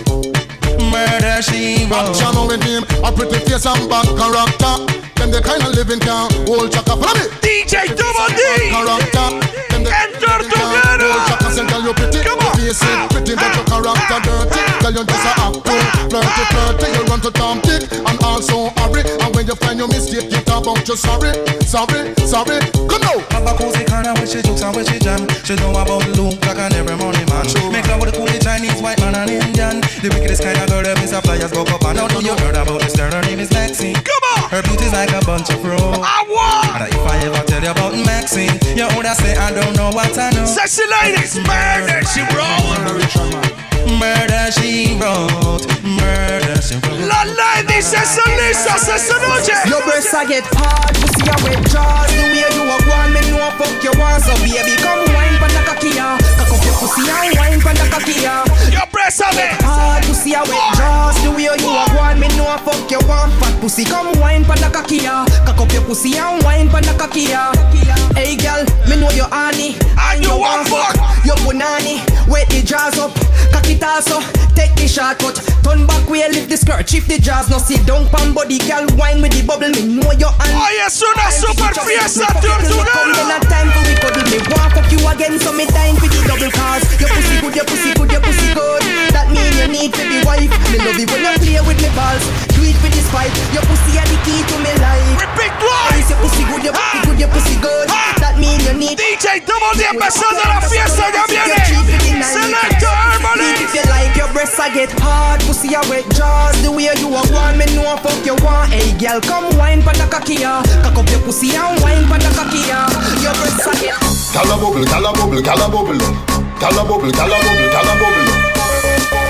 Murder she wrote. Action with him, a pretty face and bad character. Them the kind of living can hold chaka. Follow me. DJ Double D. Character. Them the Enter together. hold chaka. Say girl you pretty. Come on. Face it pretty, but your character dirty. Girl you just a act too flirty, flirty. You run to Tom Dick and also hurry. And when you find your mistake, you talk about you sorry, sorry, sorry. Come now. Have a cozy corner where she jokes and where she jam. She know about Luke like an every morning man. Make love with a coolie Chinese, white man and Indian. The wickedest kind of girl that Mr. Flyers go up and now do you heard about this girl? Her name is Maxine. Come on. Her beauty's like a bunch of roses. I want. And if I ever tell you about Maxine, you older say I don't know what I know. Sexy ladies, murder she wrote. Murder she wrote. Murder she wrote. La ladies son listas esta noche. Your breasts I get hard, pussy I wet jaws. The way you a want me know fuck you want. So baby, come wine pon the cocky ya. Cock up your pussy and wine pon the cocky ya. Your breasts I get hard, pussy I wet jaws. The way you a want me know fuck you want. Fat pussy, come wine pon the cocky ya. Cock up your pussy and wine pon the cocky ya. Hey girl, me know you honey and you want fuck. You punani, wet the jaws up. Cocky it also. Take the shortcut. Turn back way, lift the skirt, shift the jaws. No sit down, pan body, girl, wine with the bubble. Me know your hand. Oh yes, una super fiesta, Come then a time for we cuddle. Me want fuck you again, so me time for the double cars. Your pussy good, your pussy good, your pussy good. That mean you need to be wife. Me love it when you play with me balls. Do it for this fight. Your pussy are the key to me life. Repeat twice. Your pussy good, your pussy ah. good, your pussy good. Ah. That mean you need. DJ Double D empezando la fiesta, ya viene. Selector Herbalist. If you like your breasts, I get hard. Pussy, I wet jaws. The way you a want me know fuck you want. Hey, girl, come wine pa the cocky ya. Cock up your pussy and wine pa the cocky ya. Your breasts, I get. Gala bubble, gala bubble, gala bubble. Gala bubble, gala bubble, gala bubble.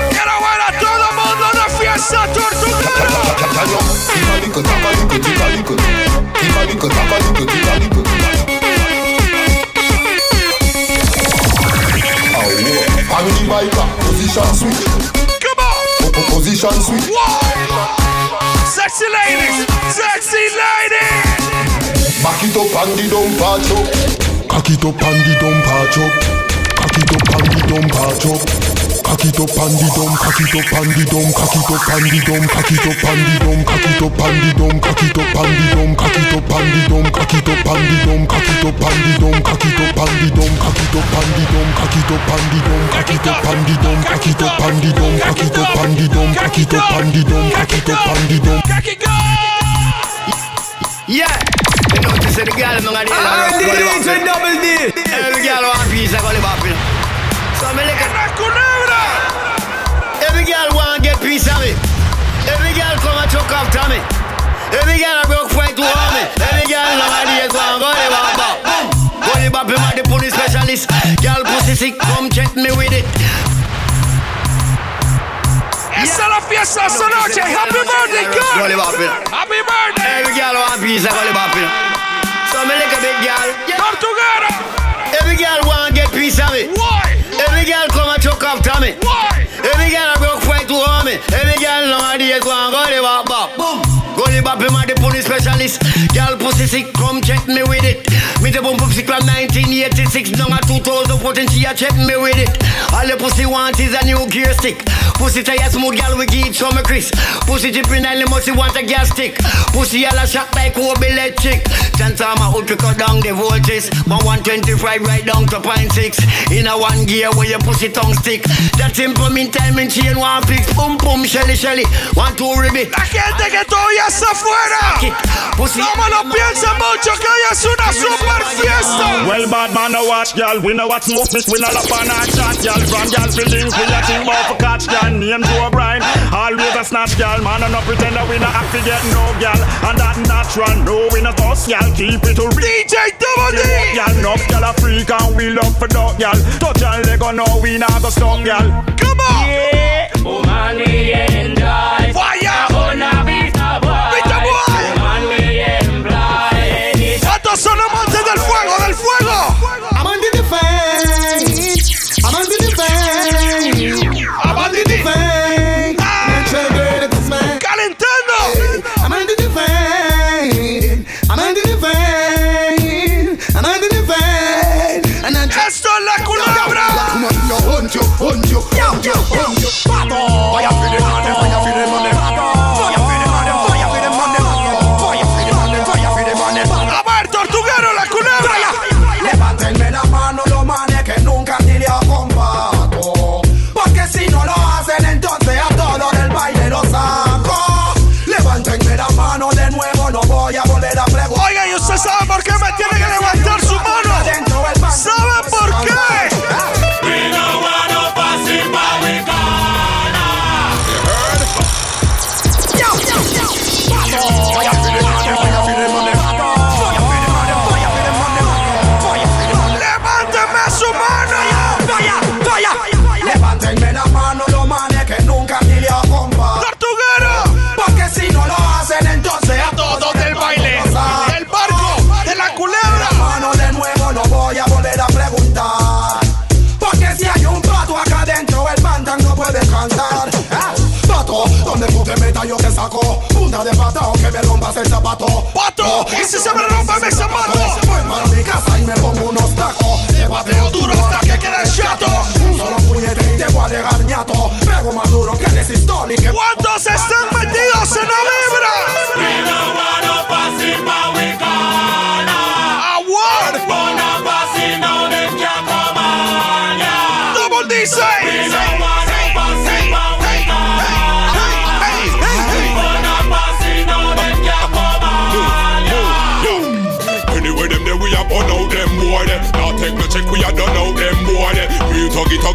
Quiero ver a todo el mundo de fiesta tortuguera. Ticalico, tacalico, ticalico. Ticalico, tacalico, ticalico. Family biker, uh, position switch. Come on. Position switch. Sexy ladies, sexy ladies. Back it up and the dump patch up. Cock it up and the dump patch up. Cock it up and the dump patch up. Cock it up and the dump, cock it up and the dump, cock it up and the dump, cock it up and the dump, cock it up and the dump, cock it up and the dump, cock it up and the dump, cock it up and the dump, cock it up and the dump, cock it up and the dump, cock it up and the dump, cock it up and the dump, cock it up and the dump, cock it up and the dump, cock it up and the dump, cock it up and the dump, cock it up and the dump. Yeah. You know, to say the girl, I'm not Ah, going to DJ Double D. Every girl want a piece, I got it up. So me look at Every girl want get piece of me. Every girl come and choke after me. Every girl a broke fight to harm me. Every girl nowadays want go the bop bop. Go the bop, him the police specialist. Girl pussy sick, come check me with it. Es fiesta esta. Happy birthday, girl. Happy birthday. Every girl want piece, I got the bop, you know. So me look a big girl. Tortuguera. Every girl want get piece of me. Why? girl come and choke after me. Why? Every girl I broke fight to homie. Every girl long a day go and go they walk back bop, him a the police specialist. Girl pussy sick, come check me with it. Me the bum pussy from 1986, now a 2014, she a check me with it. All the pussy want is a new gear stick. Pussy tight smooth, girl we give some Chris. Pussy dripping and the musty want a gas stick. Pussy all a shot like Kobe electric. A hood to cut down the voltage. My 125 right down to point six. In a one gear where your pussy tongue stick. That mean time and chain one fix. Boom boom shelly shelly. One two can't take it all está afuera. No me lo piensen mucho que hoy es una super fiesta. Well, bad man, no watch, girl. We know what smoke, miss. We know up on our chat, girl. From girl, feelings, we a think about for catch, girl. Name Joe O'Brien. Always a snatch, girl. Man, and no pretend that we not have to get no, girl. And that natural, no, we not us, girl. Keep it to DJ Double D. Girl, no, girl, a freak and we love for dog, girl. Touch and leg on, no, we not go stuck, girl. Come on. Yeah. Oh, man, we sonamos desde el fuego, del fuego. I'm under the fame. I'm under the fame. I'm under the fame. Ah. Calentando. I'm under the fame. I'm you, the you, I'm under you, fame. you, I'm Esto you, la you, La you, Hunt you, hunt you, hunt you, hunt you. Vaya, pide you, vaya, you, money. pantalón se sacó, punta de patao que me rompas el zapato. ¡Pato! ¡Y si se me rompe mi zapato! Vuelvo para mi casa y me pongo unos tacos. Te bateo duro hasta que quede chato. Un solo puñete y te voy a dejar ñato. Pego más duro que resistol y que. ¿Cuántos están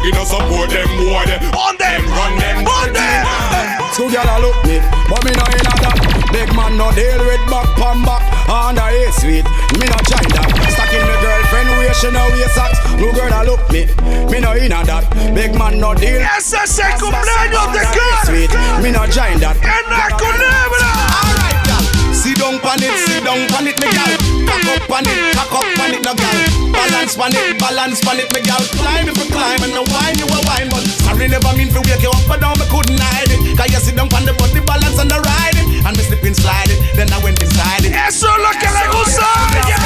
Tuggy tuggy support them boy them. On them, run them, on them. Two gyal a look me, but me no inna that. Big man no deal with back pan back. Under A sweet, me no join that. Stacking me girlfriend way she no wear socks. No girl a look me, me no inna that. Big man no deal. Ese es el cumpleaños de Sweet, me no join that. La culebra. Alright, gal. Sit down pan it, sit down pan it, me gal. Cock up pan it, cock up pan it, no gal. Balance pan it, balance pan it, me gal. Climb if you climb and no wine you a wine, but sorry never mean to wake you up, but down me couldn't hide it. Cause you sit down pan the body balance and the riding, and me slipping sliding, then I went inside it. Eso es lo que le gusta.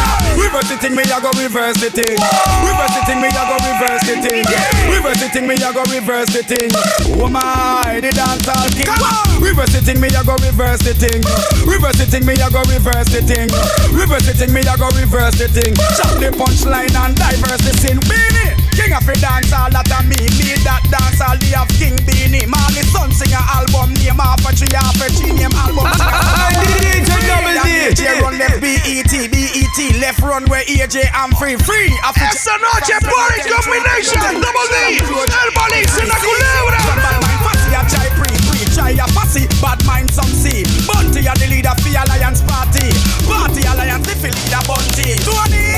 Reverse the thing, me a go reverse the thing. Reverse the thing, me a go reverse the thing. Reverse the thing, me a go reverse the thing. Oh my, the dance all king. Reverse the thing, me a go reverse the thing. Reverse the thing, me a go reverse the thing. Reverse the thing, me a go reverse the thing. Chop the punchline and diverse the sin. Beanie, king of the dance all that a me. Me that dance all the of King Beanie. Marley son sing a album name half a three half a three name album. *laughs* DJ Double D. Run left BET, BET left run where AJ I'm free, free. Noche Boris Combination, Double D, El Bolis en la culebra. Fussy a chai pre, pre, chai a fussy, bad mind some see. Bunty a the leader for Alliance Party. Party Alliance if you lead a bunty. Tony,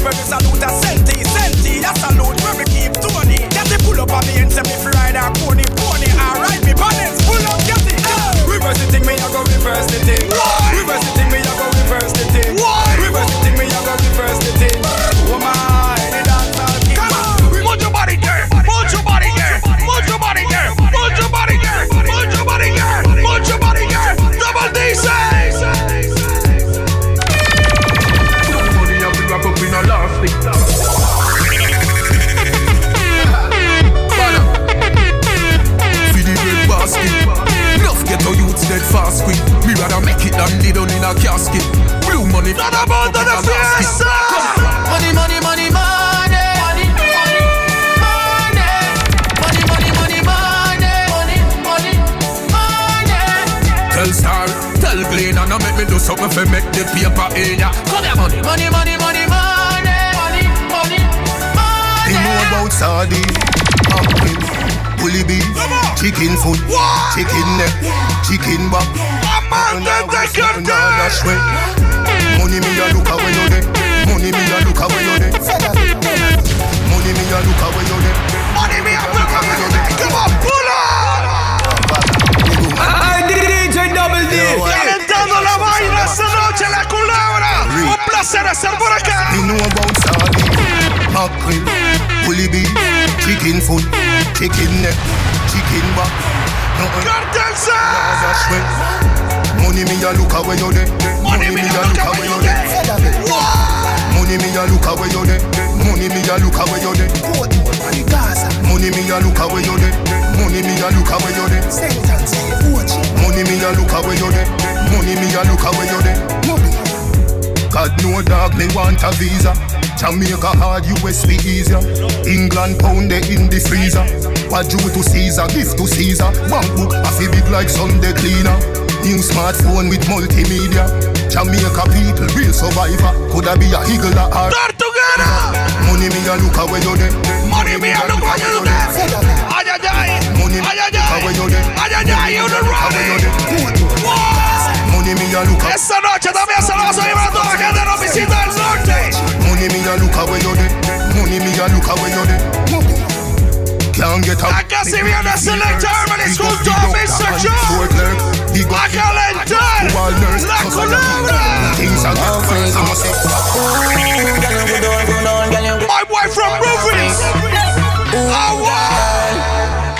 keep every salute a senti, senti. A salute where we keep Tony. Get the pull up on me and say me free ride a pony, pony. Alright, me balance, pull up, get it. Reverse the thing, me a go reverse the thing. Reverse the thing, in a casket Blue money Not about the fiesta. Money, money, money, money. Money, money, money. Money, money, money, money. Money, money, money. Tell Star, tell Glenn And I make me do something for make the paper in ya Come here money Money, money, money, money. Money, money, money. You know about sardine, pumpkin, bully beef, chicken foot, chicken neck, chicken back. Man, them they can dash way. Money me a look away you there. Money me a look away you there. Money me a look away you there. Money me a look away you there. Come on, pull up. I DJ Double D. Calentando la vaina esta noche la culebra. Un placer estar por acá. You know about sardine, mackerel, bully beef, chicken foot, chicken neck, chicken back nothing. God damn sir! Money me a look away you there. Money me a look away you there. Money me a look away you there. Money me a look away you there. And the Gaza. Money me a look away you there. Money me a look away you there. Money me a look away you there. Money me a look away you there. God no dog me want a visa. Jamaica hard, US be easier. England pound they in the freezer. What due to Caesar, gift to Caesar. Bank book a fi big like Sunday cleaner. New smartphone with multimedia. Jamaica people, real survivor. Coulda be a eagle or heart. Money me a look away you there. Money me a look away you there. Ay ay ay. Money Ay ay ay. away you there. Ay ay ay. You the running. Money me a look Esta noche también se lo vamos a llevar Money me a look away you did. Money me a look away you did. Can't get up. I can see me on the select arm and it's good to have it such a I can't let down. La Columna. Things are good for. I'm a sick. My boy from Providence. Oh, want.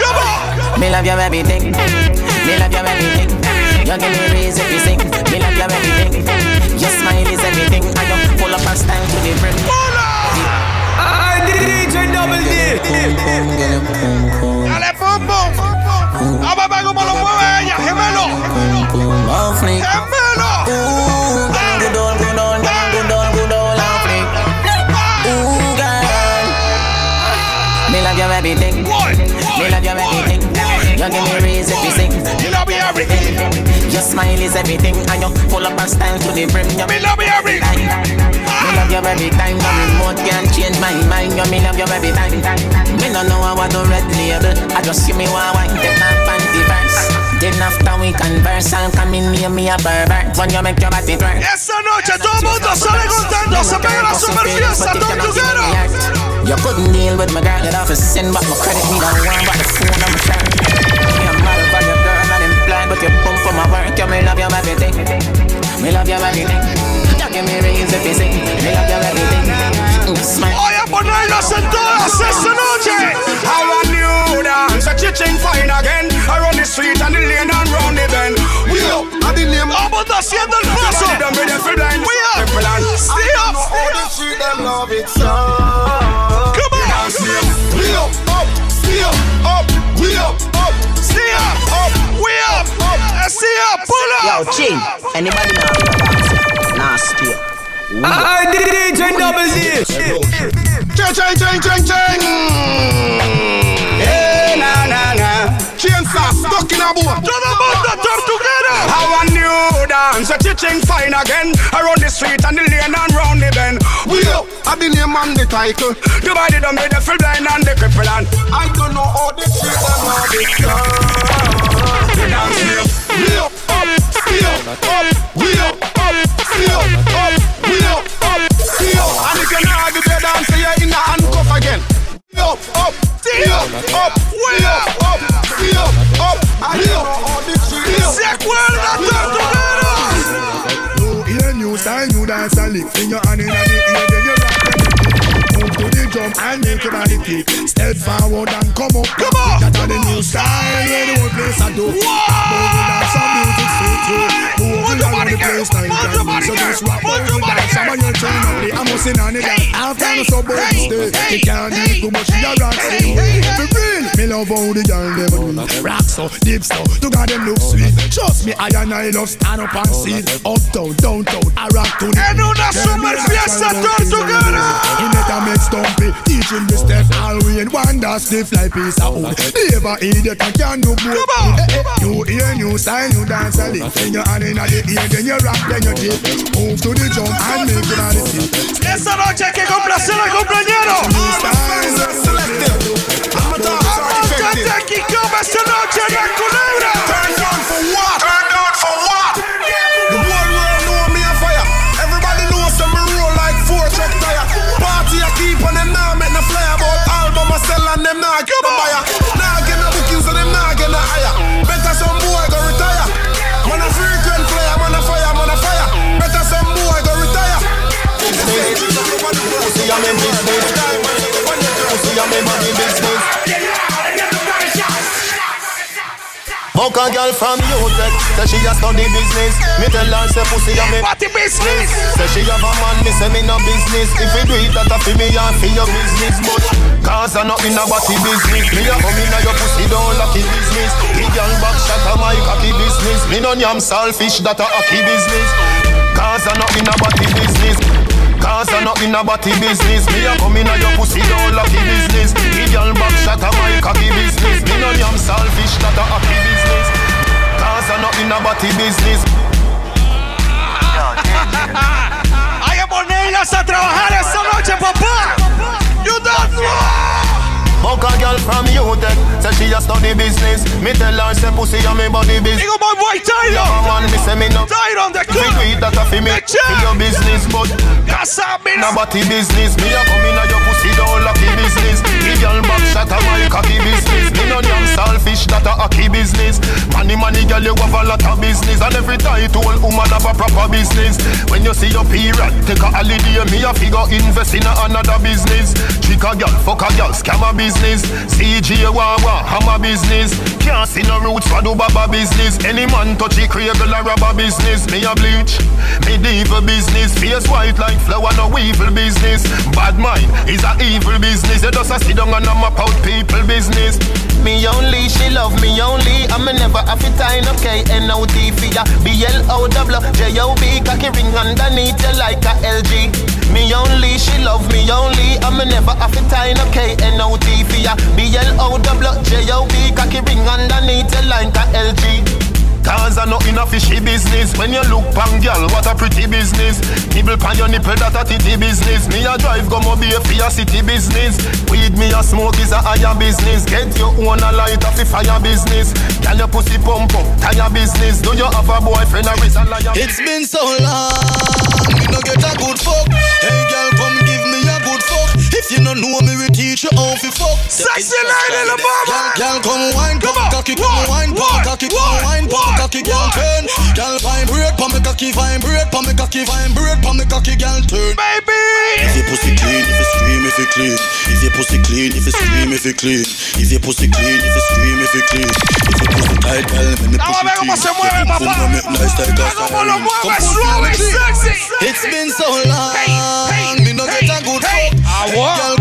Come on. Me love your everything. Me love your everything. You give me reason to sing. Me love your everything. Your smile is everything. I don't pull up and style to the brim. I DJ Double D. Dale, pum, pum. Vamos a ver cómo lo mueve ella. Gemelo. Gemelo. Good good good good. Ooh, girl. Me love you everything. Me love you everything. You give me Your smile is everything, and you pull up a style to the brim. You me love me everything. Me love you every time. The remote can't change my mind. You me love you every time. Me no know I want to red label. I just see me one wine, take my panty verse. Then after we converse, I'll come in near me a pervert. When you make your body twerk. Esta noche todo el mundo sale contento, se pega la super fiesta, todo together. You couldn't deal with my girl, you'd have to send my credit, me don't want but the phone on my shirt. Me a I'm blind, but you pump for my work, you me love you everything. Me love you everything. You give me reason to sing, me love you everything. Smile. Voy a ponerlas en todas esta noche. I want new dance, a chiching fine again. Around the street and the lane and round the bend. We up, at the name. Vamos haciendo el paso. We up, stay up, stay up. Come on. We up, up, stay up, up, we up, up, stay up, up, we up, up, stay up, pull up. Yo, chill. Anybody know how to dance? Nah, stay. Ah, I did DJ Double D. Ching, ching, ching, ching, ching. Hey, na, na, na. Chainsaw stuck in a boat. Todo el mundo tortuguero. How a new dance, a chiching fine again. Around the street and the lane and round the bend. We up, I the name and the title. Divided them with the full blind and the cripple and I don't know how they treat them come. We dance here. We up, up, stay up, up. We up, up, stay up, up. We up, up, stay up. And if you're not the bed dance, you're in the handcuff again. We up, up, stay up, up. We up, up, stay up, up. And you know how they treat them. ¿Se acuerda, tortuguero? New ear, new style, new dance and lick. Finger hand in the ear, then you rock and. Move to the drum and make your body kick. Step forward and come up. Come on. That are the new style where the whole place a do. Moving down some music straight through. Moving around the place like that. So just rock over the dance. Some of you turn up the Amos in on the. After no so stay. You can't do too much. You rock stay. For real, me love how the girl them do. Rock so, deep so. To God them look sweet. Trust me, I and I love stand up and see. Uptown, downtown, I rock to the En una super fiesta tortuguera. he never make stumpy Teaching the step all way one that stiff like piece of wood Never idiot and can do both Eh, eh, New style, new dance a lick Then you hand in the ear, then you rock, then you dip Move to the jump and make your body tip Esta noche hay que complacer al compañero. New style, Vamos a Jackie Come esta noche en la culebra. Turn down for what? Turn down for what? The whole world know me a fire. Everybody knows some me roll like four truck tire. Party I keep on them now make no fly about album I sell and them now get no Pussy I'm in business. Pussy I'm in money business. Fuck a girl from Utech, say she a study business. Me tell her say pussy a me Party business. Say she have a man, me say me no business. If you do it, that a fi me and fi your business. But cause I not in a body business. Me a come in a your pussy don't lucky business. The girl back shot a my cocky business. Me no yam selfish, that a hockey business. Cause I not in a body business. Cause I'm not in a body business. Me a come in a your pussy don't lucky business. The girl back shot a my cocky business. Me no yam selfish, that a happy business. Cause I'm not in a body business. Hay que ponerlas a trabajar esta noche, papá. You don't know. Fuck a girl from Utech Say she a study business. Me tell her say pussy a me body business. Digo my boy Tyron. Yeah man me say me no. Tyron the you do it that a fi me. Fi your business but Casabis. Na body business Me a come in a your pussy don't lucky business. The girl back shot a my cocky business. Me no damn selfish that a hockey business. Money money girl you have a lot of business. And every title woman have a proper business. When you see your period Take a holiday Me a figure invest in a another business. Trick a girl fuck a girl scam a business. CJ Wawa hammer business. Can't see no roots for do baba business. Any man touch it cradle a rubber business. Me a bleach Medieval business. Face white like flower no evil business Bad mind is a evil business You just a sit down and a map out people business Me only, she love me only. I'm a never have it time, okay? N-O-T for ya. B-L-O-W, J-O-B, cocky ring underneath you like a LG. Me only, she love me only. I'm me never have to tie no K-N-O-T for ya B-L-O-W-J-O-B Cocky ring underneath your like a LG Cause I in a fishy business. When you look pan girl, what a pretty business. Nibble pan your nipple, that a titty business. Me a drive go mobile for your city business. Weed me a smoke is a higher business. Get your own a light off the fire business. Girl your pussy pump up, tire business. Do you have a boyfriend or is a liar? It's been so long, we no get a good fuck. Hey girl, come give me a good fuck If you no know me, we teach you how to fuck. Sexy lady, the mama. Girl, come wine, come cocky, come wine, come cocky, come wine, come cocky, girl turn. Girl, vibrate, pa me cocky, vibrate, pa me cocky, vibrate, pa me cocky, clean. If your pussy clean, if it's stream, if it clean. If your pussy clean, if it's stream, if it clean. If your pussy tight, let me push it clean. se mueve, papá. Nice like that Cómo lo mueve, suave, sexy. It's been so long, me no get a good fuck Agua. Girl,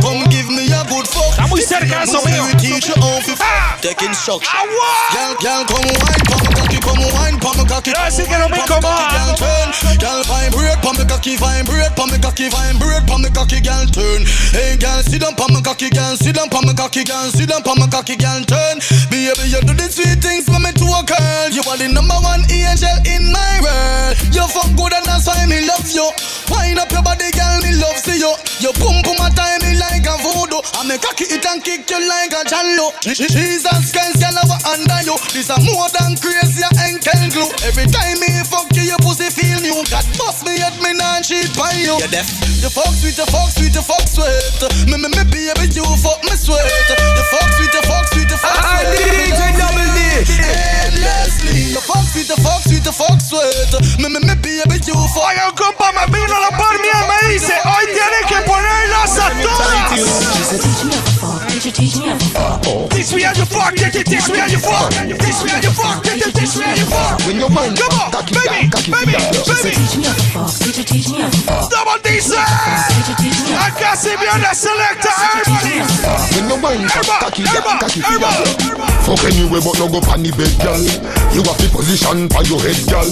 fuck Está muy cerca eso mío. We teach you how to fuck Take instruction ah, Girl, girl, come wine, pa me cocky, come wine, pa me cocky. Quiero decir que no me incomoda. Girl, turn. Girl, vibrate, pa me cocky, vibrate, pa me cocky, vibrate, pa me cocky, girl, turn. Hey, girl, sit down, pa me cocky, girl, sit down, pa me cocky, girl, sit down, pa me cocky, girl, turn. Baby, you do the sweet things for me to a girl. You are the number one angel in my world. You fuck good and that's why me love you. Wind up your body, girl, me love see you. You pump pum my time me like a I me cocky it and kick you like a jello Jesus Christ, girl, I was under you. This a more than crazy, ankle glue. Every time me fuck you, your pussy feel new. God bust me at me non cheat by you. You deaf. You fuck sweet, you fuck sweet, you fuck sweet. Me, me, me baby, you fuck me sweet. You fuck sweet, you fuck sweet, you fuck sweet. DJ Double D. Endlessly sweet, fuck sweet, fuck sweet Me, me, me baby, you fuck Oiga, un compa me vino la par mía me dice Hoy tienes que ponerlas a todas Teach me how you fuck, teach me teach me how you fuck Teach me how you fuck, teach me teach me how you fuck When you mind, Come on, cocky baby, girl, cocky baby, girl. baby Double dice Acá se viene selecta everybody When you mind, Herba, cocky girl, herba, cocky herba. girl. Fuck anyway, but no go pan the bed, girl. You have the position for your head, girl.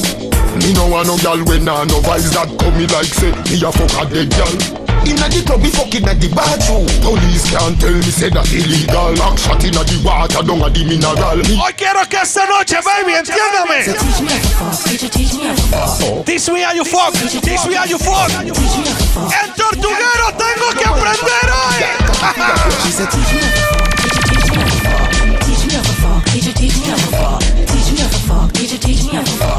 Me no want no girl when nah no vibes that come me like say me a fuck a dead girl. Inna the club, we fucking at the bathroom. Police can't tell me say that illegal. Back shot inna the water, down at the mineral. Me Hoy quiero que esta noche, baby, entiéndame Teach me how you fuck, teach me how you fuck En Tortuguero tengo que aprender hoy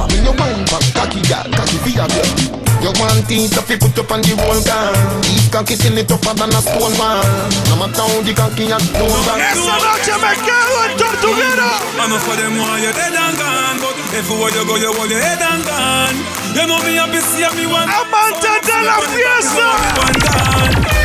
When you mind back, cocky girl, cocky figure girl. You want things to fi put up on the wall gun. These cocky till it tougher than a stone man. No matter how the cocky and stone man. Esta noche me quedo en Tortuguero Enough for them why you're dead and gone But everywhere you go you hold your head and gone You know me happy see me one Amante de la fiesta Goodbye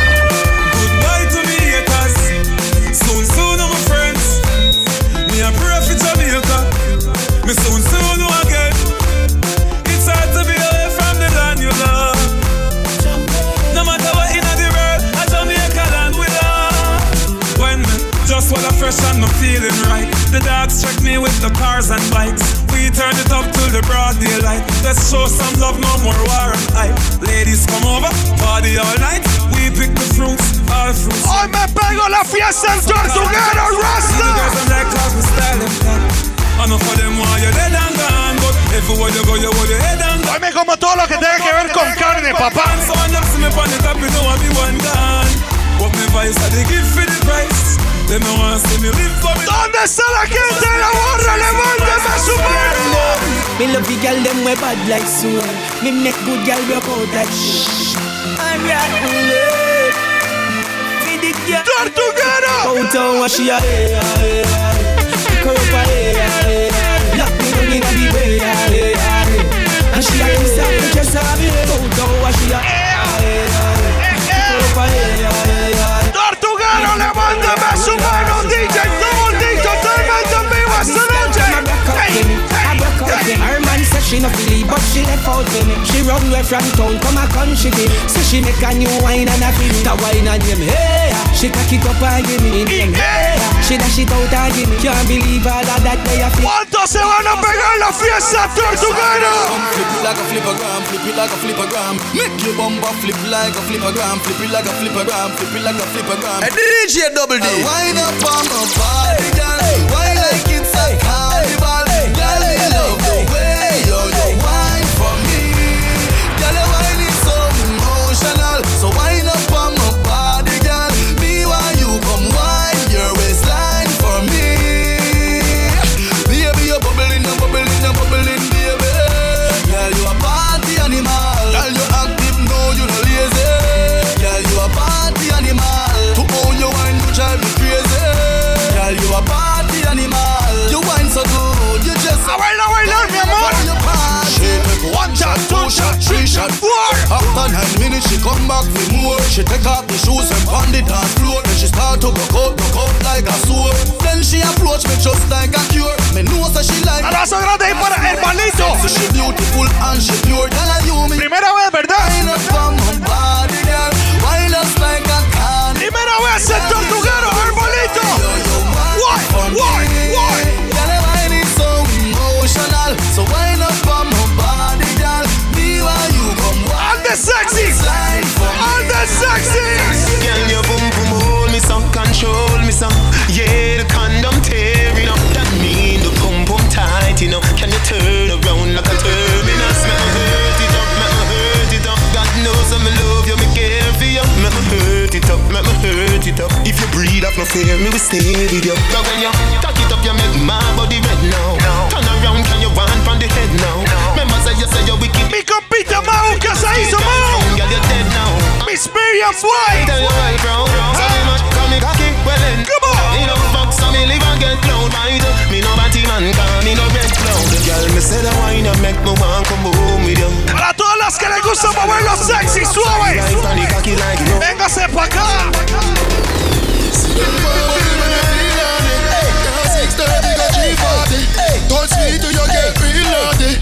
fresh and me feeling right. The dogs check me with the cars and bikes. We turn it up till the broad daylight. Let's show some love, no more war and hype. Ladies come over, party all night. We pick the fruits, all fruits. Hoy me pego la fiesta en Tortuguero Rasta. Enough for them why you dead and gone But everywhere you go you hold your head and Hoy me como todo lo que tenga que ver con carne, papá. Them me on the top you know I be one gone What me vice I give for the price Them no want see me live for me ¿Dónde está la gente de la barra? Levánteme su mano Me love the girl them way bad like soul. Me make good girl broke out like shh. I'm rotten love. Me the girl. Tortuguero. Out on what she a hey hey hey. Pick her up a hey hey hey. Lock me down inna the. And she a kiss her, kiss her me. Out on what she a she no believe, but she left out with me. She run away from town, come a country day. So she make a new wine and a feel the wine and him. Hey, she cock it up and give me in. Hey, she dash it out and give me. Can't believe all of that they a feel. ¿Cuántos ¿Cómo se van a pegar la fiesta tortuguera? Flip it like a flippergram, flip it like a flippergram. Make your bumper flip like a flippergram, flip it like a flippergram, flip it like a flippergram. And DJ Double D. Wind up on my body, girl. Why like come back for more. She take off the shoes and pound it dance floor. Then she start to go out, go out like a sword. Then she approach me just like a cure. Me know that she like. Abrazo grande ahí para hermanito. So she beautiful and she pure. Girl, I you me. Primera vez, ¿verdad? Wine up on my Sexy. Girl, your boom boom hold me some, control me some. Yeah, the condom tearing up. That mean the boom boom tight, you. Can you turn around like a terminus? Me hurt it up, me hurt it up. God knows I'm in love you, me care for you. Me hurt it up, me hurt it up. If you breathe up no fear, me will stay with you. When you it up, you make my body red now. Turn around, can you from the head now? Remember say you say you're wicked. Mi compita Mau, ¿qué se hizo, Mau? Girl, you're dead now. White. Tell you right, bro. So me much call me cocky, well then. Come on. Me no fuck, so me live and get? Me no batty man, call me no red cloud. Girl, me say that wine and make me want come home with you. Para todas las que les gusta moverlo sexy, suave. Véngase pa' acá. To your naughty.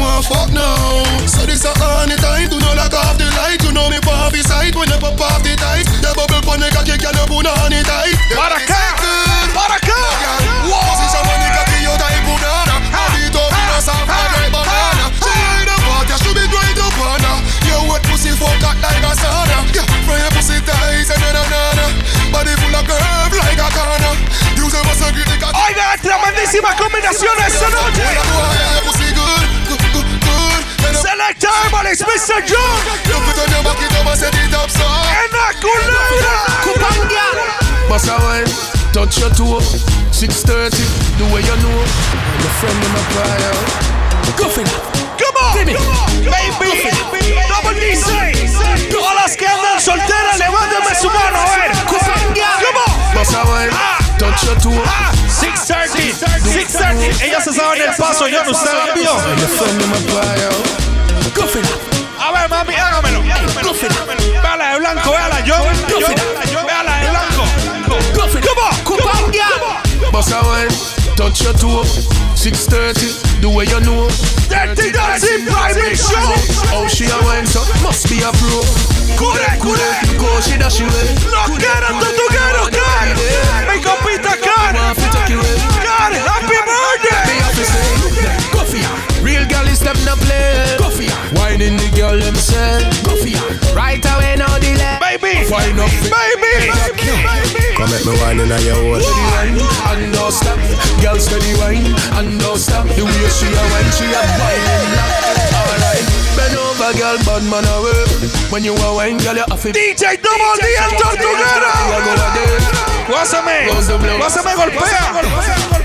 Want fuck now? So this a honey time. Do not lock off the light. You know me pop the sight when you pop off the tight. The bubble pon the cocky can you put on it tight. Acá. Para acá. Position when the cocky you tight banana. Beat up in a soft like banana. She in the party, she be going to banana. Your wet pussy fuck hot like a sauna. Yeah, from your pussy tight and na na na. Body full of curve like a corner. Use a muscle grip the cocky. Oiga, tremendísima combinación esta noche. Good. Selecta Mr. John. Bossa wine, touch your toe. 6:30, the way you know. Your friend in my fire. Go for that. Come on, baby. Double DC. Todas las que andan solteras, levántame su mano, a ver. Come on. Bossa wine, touch your toe. 630, 630. Ellas se saben el paso, yo no sé el my. A ver, mami, hágamelo. Véala de blanco, véala yo. Véala de blanco. Come on, come on. Bossa wine, touch your toe. 6:30, the way you know. Dirty Dancing Private Show. Oh, she a wine, so must be a pro. Cure, cure. Go, she dash away. Los quiero, Tortuguero, Car. Mi compita Car. Car, happy birthday. Go for ya. Real girl is them no play. Go for ya. Whining the girl themself. Go for ya. Right away, no delay. Baby, Wine up, baby, Come at me wine in your hole. Steady wine and don't stop. Girl steady wine and don't stop. The way she a wine, she a wine. Alright, bend over, girl, bad man away. When you a wine, girl, you have to. DJ Double D, el tortuguero. Guásame, guásame, golpea.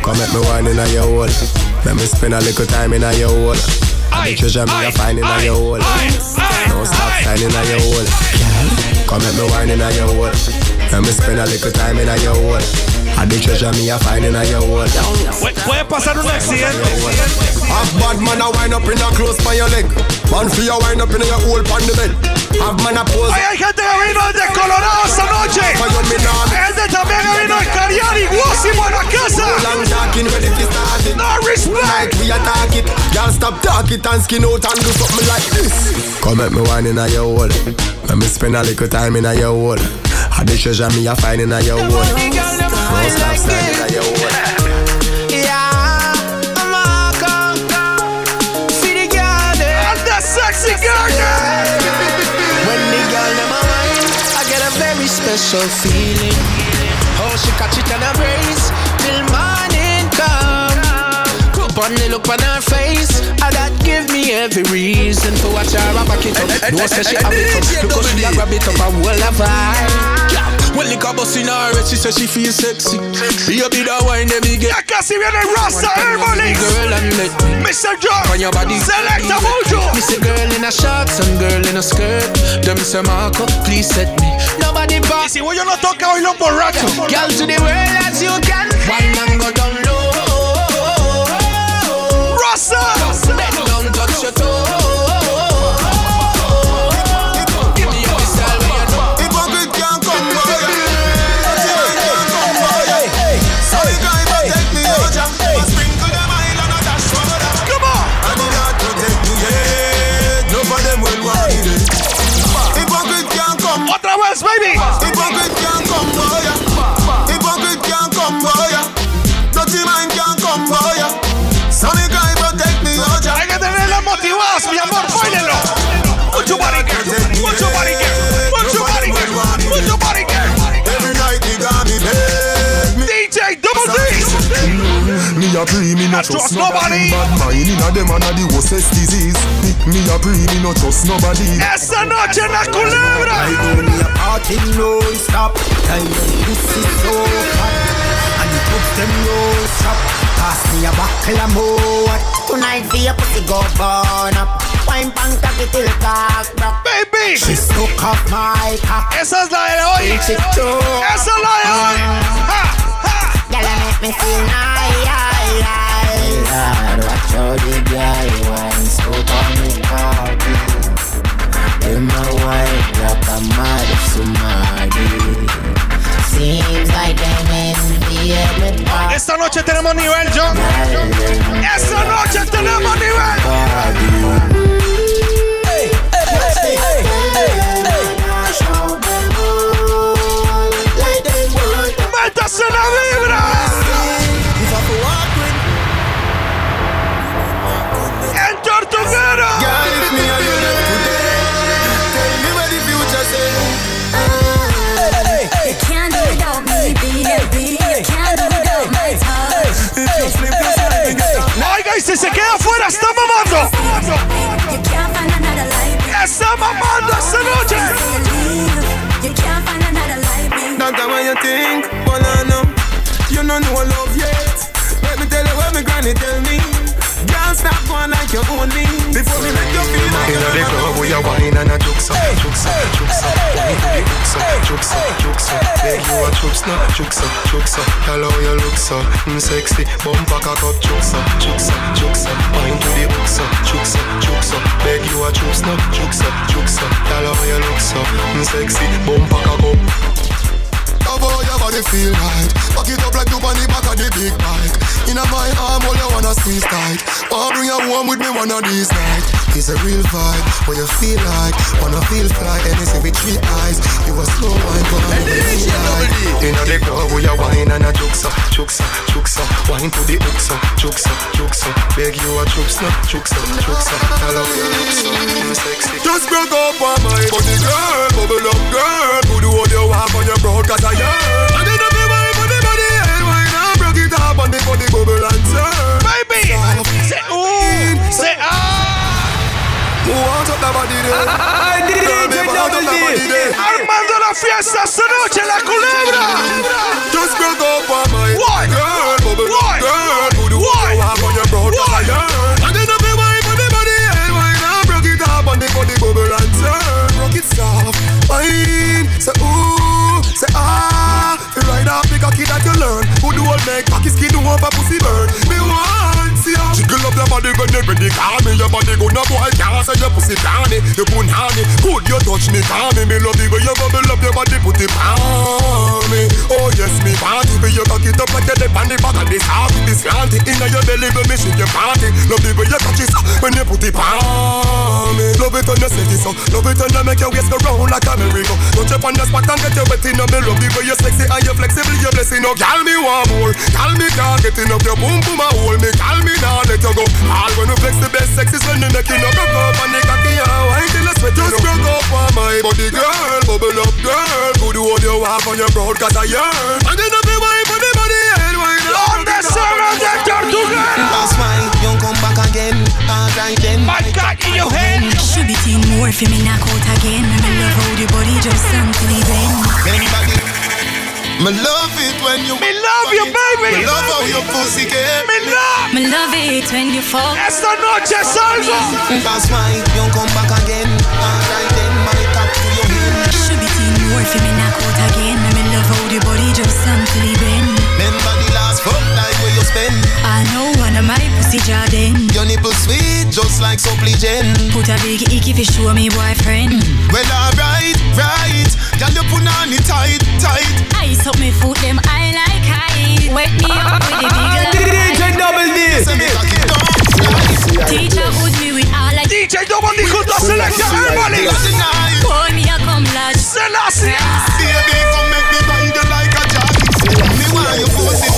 Come at me wine in your hole. Let me spend a little time in your hole. Ay, The treasure me a find in ay, your hole. Don't stop shining in your hole. Come at me wine in your hole. Let me spend a little time in your hole. And the treasure me a find in your hole. Pu- Puede pasar un accidente. Have bad man a wind up in a close by your leg. Man for your wind up in your hole on the bed. Have man a pose. Ay, hay gente que vino desde Colorado esta noche. Gente también que vino de Cariari, Guácimo en la casa. Long talking ready to start it. No respect. Like we attack it. Y'all stop talk it and skin out and do something like this. Come at me wine in your hole. Let me spend a little time in your hole. And the treasure me a finding at your own. Stop your. Sexy. When girl mind, I get a very special feeling. Oh, she catch it and embrace. Good on the look on her face, and that give me every reason to watch her back it up. No say she have it up, because she a grab it up and hold her vibe. Yeah. When the car bust in her head, she say she feel sexy. Be a bit of wine, let me get. Ya casi viene Rasta Herbalist. Girl, and let me. Mr. John, on your body. select a mojo. Me say girl in a shorts and girl in a skirt. Them say Marco, please set me. Nobody but. Si voy yo no toca hoy los borrachos. Girl to the world as you can. Wine and go down Rasta. Then don't touch your toe. A pre, me no I trust trust nobody. nobody. Bad mind inna them and a the worstest disease. Me, me a pre, me no trust nobody. Esta noche en la culebra. I only a party non-stop Time this is so hot And the clubs them no stop Pass me a buckle of more Tonight for your pussy go burn up Wine pan cocky till cock back Baby. She stuck off my cock Esa es la de hoy. Reach it to Esa es la de hoy. Ja, ja. Girl, you make me feel nice Esta noche tenemos nivel, John. Esta noche tenemos nivel. La vibra. Queda afuera, está mamando. You can't find another like me. Está mamando esta noche. You can't find me. The way you think, well I know You don't know love yet Let me tell you what my granny tell me Can't stop going like you own me Before me make you feel like Inna the club we a wine and a juke so, juke so, juke so. Wine to the hook so, juke so, juke so. Beg you a juke so, juke so, juke so. Tell how you look so, mm, sexy. Bumper cock up, juke so, juke so, juke so. Wine to the hook so, juke so, juke so. Beg you a juke so, juke so, juke so. Tell how you look so, mm, sexy. Bumper cock up. Love how your body feel right. Back it up like you on the back of the big bike. Inna my arm, all you wanna squeeze tight. Wanna bring you home with me one of these nights. It's a real vibe, what you feel like. Wanna feel fly, anything with three eyes. You a slow wine, but I'm Inna the club we a wine and a juke so, juke so, juke so. Wine to the hook so, juke so, juke so. Beg you a juke so, juke so, juke so. Tell how you mm, sexy. Just broke up on my body, girl. Bubble up, girl. Do the what you want on your broad, cause I yearn And then up your mind, body, body And wine and broke it up on the body, bubble and turn Baby. Say ooh. Say ah. Who wants up the body there? Girl, me want up the body pussy burn body you ready Call me your body good no boy can't say your pussy tawny You put honey. Good you touch me call me Me love the way you bubble up your body Put it on me. Oh yes me For your cocky Cock it up like you on the back of this heart This slanty. Inna your belly when me shake your party Love the way you touch it when you put it on me. Love it when you set it so Love it when you make your waist go round like a merry-go up on the spot and get you wet inna me. Love the way you sexy and you flexible You blessing. Oh, up Call me one more. Call me can't get enough. Your boom boom a hold me Call me now let you go All when you flex the best sex is when you make you no broke up And the cocky and wine till you sweat Just broke up on my body girl Bubble up girl Good hold you have on your broad cause I yearn And then up the wine for the body head wine ¿Dónde son los de Tortuguero? That's why you come back again. Alright then. My God, in your head. Should be teen more for me knock out again. And I love how the body just simply bend. Anybody? Me love it when you Me love you, baby. Me love how your pussy get Me love. Me love it when you fall. Esta noche salgo. That's why you come back again. Alright then, my top to your head. Should be teen more for me knock out again. And I love how the body just simply bend. Remember the last fuck night where you spend. I know one of my pussy jardin. Your nipple sweet, just like supply gen. Put a big icky fi show me boyfriend. Well, alright, right. Girl, you put on it tight, tight. Ice up me foot them I like high. Wake me up with the big *laughs* DJ Double D. Say me cocky. Teacher hold me with all like DJ Double D junto a Selecta Herbally. Boy me a come large. Selassie. Baby, come make me ride you like a jockey. Me want you pussy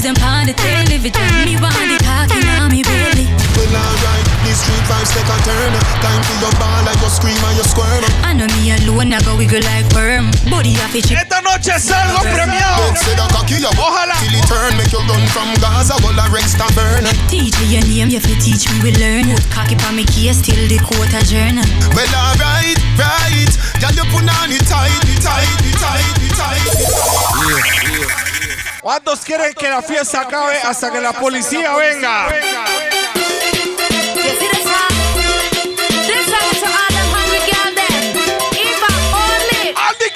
than the blues and pound the television. Me want the cocky now me belly. Well, alright, these street vibes take a turn. Time for your ball and your scream and your squirm. I know me alone, I go wiggle like worm. Body off a chip. Esta noche salgo premiado. Don't say the cocky you Ojalá. Till it turn, make you run from Gaza, go la Rex Tavern. Teach me your name, you fi teach me we learn. Put cocky pa me case till the court adjourn. Well, alright, right. Girl, you put on it tight, it tight, it tight, it tight. ¿Cuántos quieren que la fiesta acabe hasta que la policía venga?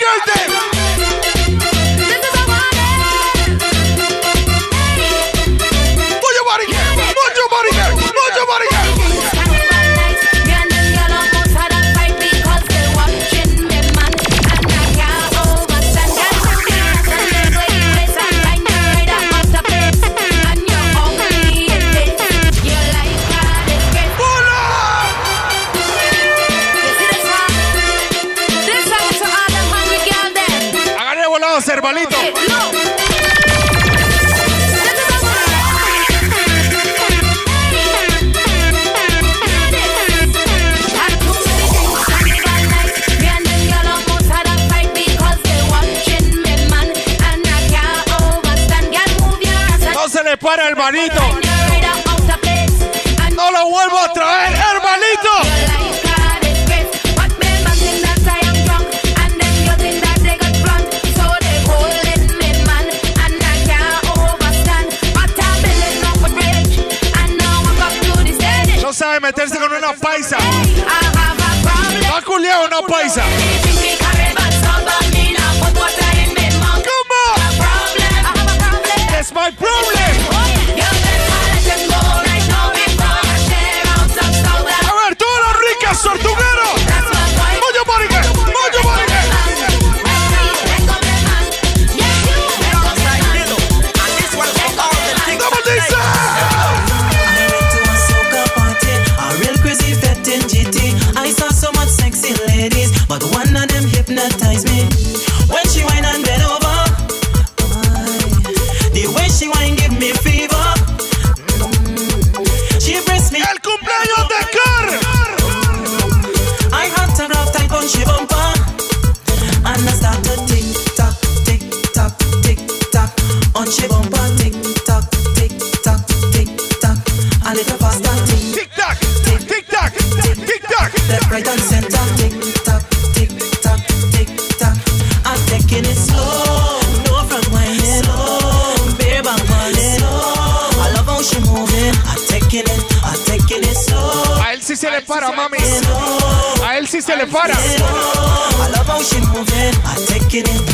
You see No se le para el manito. Una paisa. Va culiao una paisa. Se le para. I love how she moving. I take it, I'm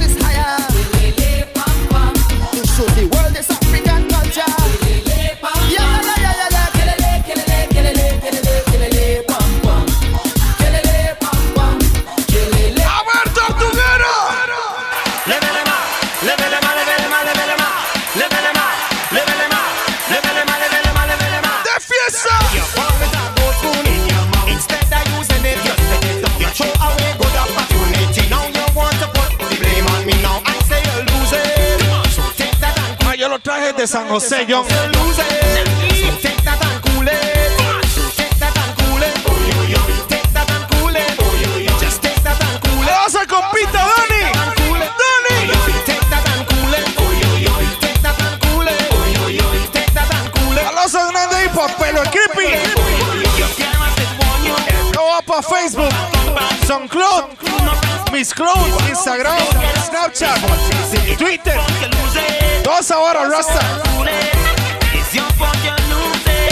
San José, John. Facebook, SoundCloud, Mis Clothes, Instagram, Snapchat, Twitter. Rasta. It's your fault you're losing.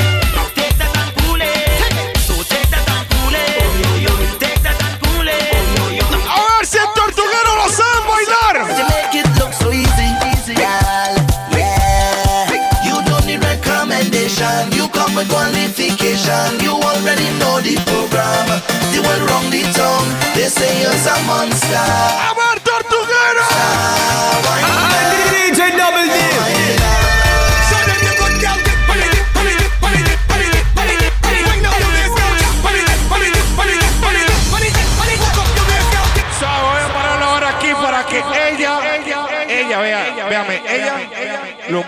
Take that and cool it. So take that and cool it. Yo, yo. Take that and cool it. Yo, yo. A ver si el tortuguero lo bailar. You make it look so easy, easy, girl. Yeah. You don't need recommendation. You come with qualification. You already know the program. The one wrong the tongue. They say you're a monster.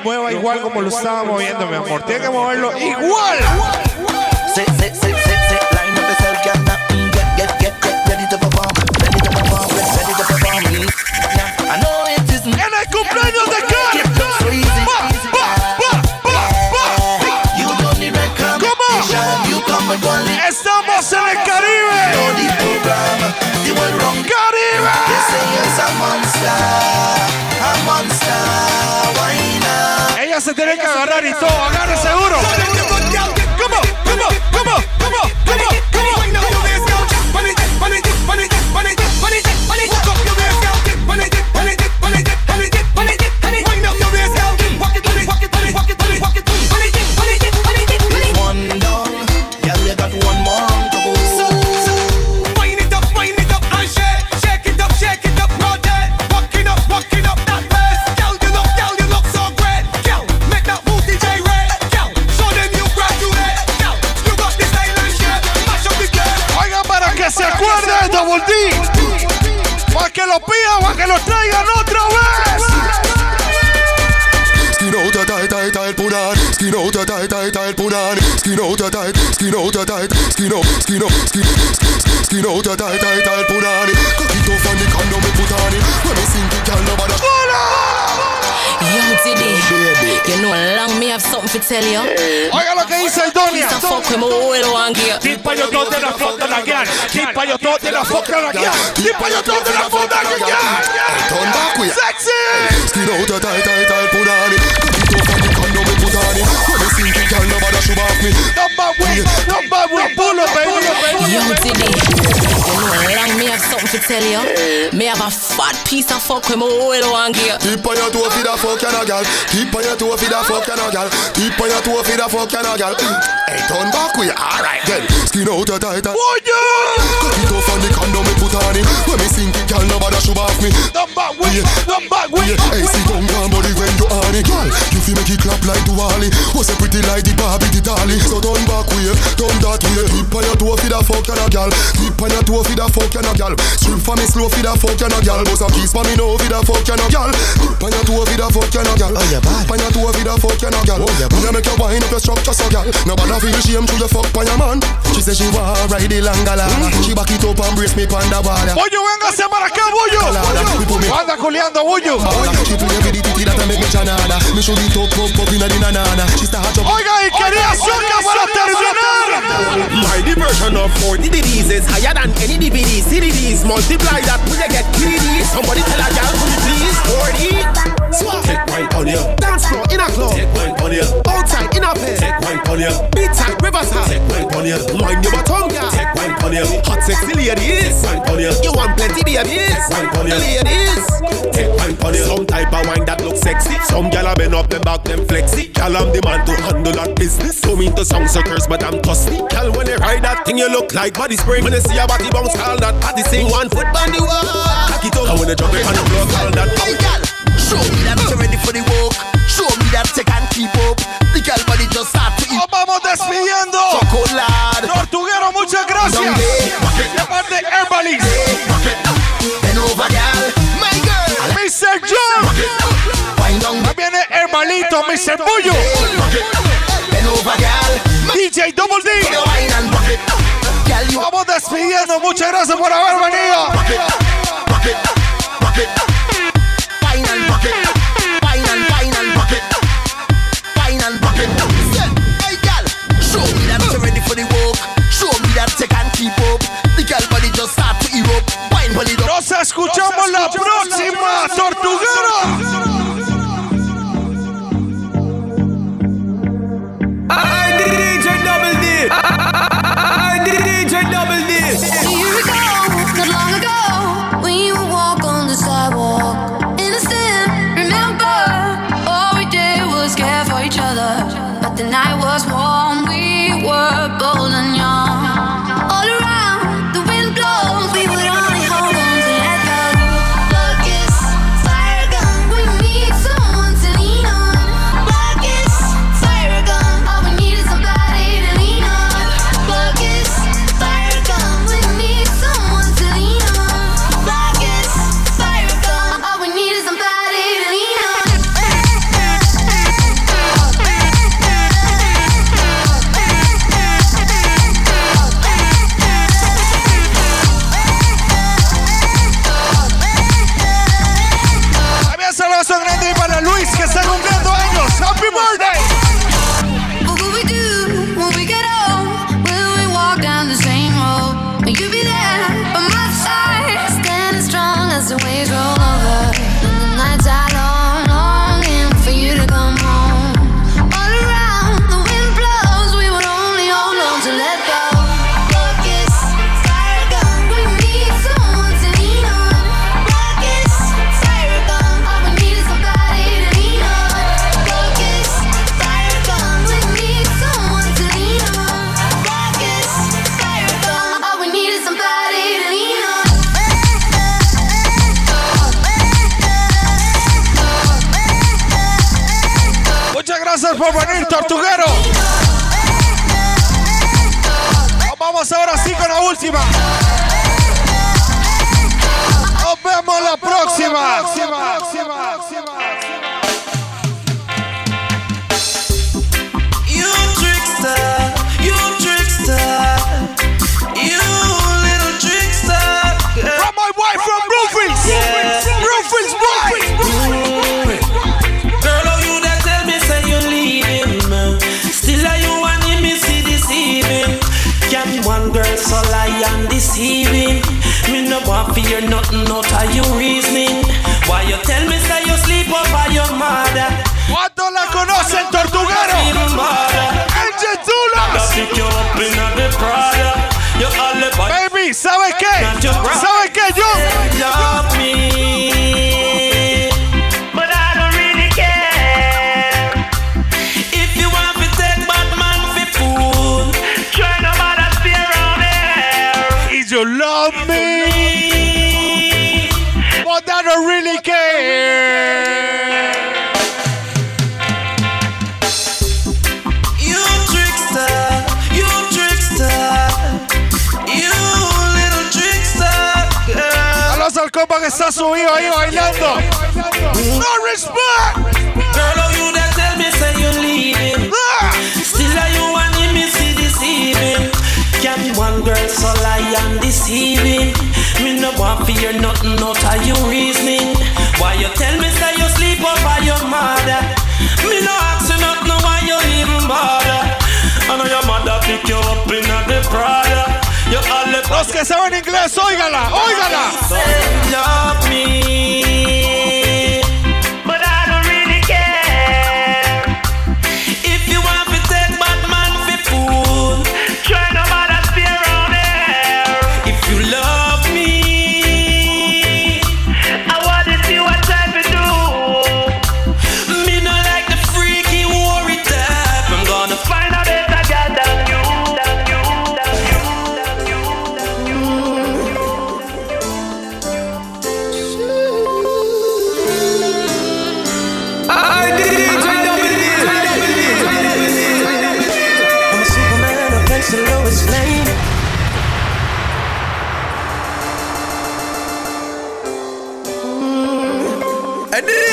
Mueva igual como lo estaba moviendo, mi amor. Tiene que moverlo igual. Agarrar y todo. Agárrese duro. Out a tight, skin out a tight, skin out, skin out, skin, skin out a tight, tight, tight, put on. it. Cock it off and the condom me put on it. When me sing it, girl, nobody. Young Tiddy, you know long me have something to tell you. Oiga lo que dice Donia. Piece of fuck with my whole one gear. Tipa yo todo de la foto la guiar. Tipa yo todo de la foto la guiar. Tipa yo todo de la foto la guiar. Turn back with Sexy. Skin out a tight, tight, tight, put on it. Cock it off and the condom me put on it. When me sing nobody should off me. Number one, number one, pull up, baby. Young Tiddy, you know long me have something to tell you. Me have a fat piece of fuck with my whole one gear. Keep on your toe for the fuck and a gal. Keep on your toe for the fuck and a gal. Keep on your toe for the fuck and a gal. Hey, turn back with alright then. Skin out a tight. Oh yeah. Cock it off and the condom me put on it. When me sing it, girl, nobody should off me. Number one, number one. Hey, sit down, calm body when you on it, girl. You feel make it clap like the Wally. Was a pretty like the Barbie, the dolly. So turn back way, turn that way. Keep on your toe for the fuck and a gal. Keep Tip on your toe for the fuck you no gal. Strip for me slow for the fuck you no gal. Bust a kiss for me no for the fuck you no gal. Tip on your toe for the fuck you no gal. Oh yeah, bad. On your toe for the fuck you no gal. Oh yeah, bad. make you wind up your structure so gal. No bother feel shame to your fuck on your man. She say she wanna ride the langala. She back it up and brace me pon the wall. Bullo, véngase para acá, Bullo. Anda culeando, Bullo. She play with the titty that make me chanada. Me show it up, up, up inna the nanana. She start jump. Oiga, y quería azúcar para terminar. My diversion of 40 degrees is higher than any DVD. CDDs multiply that when you get greedy. Somebody tell a girl, could you please 40? Swap. Take wine on you. Dance floor in a club. Take wine on you. Outside in a bed. Take wine on you. Beat side, riverside. Take wine on you. Mind your bottom, girl. Take wine on you. Hot sexy ladies. Take wine on you. You want plenty babies. Take wine on you. Ladies. Take wine on you. Some type of wine that looks sexy. Some gal a bend up them back them flexy. Gal I'm the man to handle that business. So me to song circles, but I'm tossy. Gal when you ride that thing, you look like body spring. When you see a body bounce, call that body sing one foot on the wall. Cock it up. And when you jump it on the floor, call that. Hey gal, show me that you're ready for the walk. Show me that you can keep up. The gal body just start to eat. Nos vamos despidiendo. Chocolate. Tortuguero, muchas gracias. De parte de Herbalist. Bend over, gal. My girl. Mr. John. Ahí viene Herbalito, Mr. Bullo. Bend over, gal. DJ Double D. Vamos despidiendo. Muchas gracias por haber venido. Escuchamos la próxima, Tortuguero. I DJ Double D.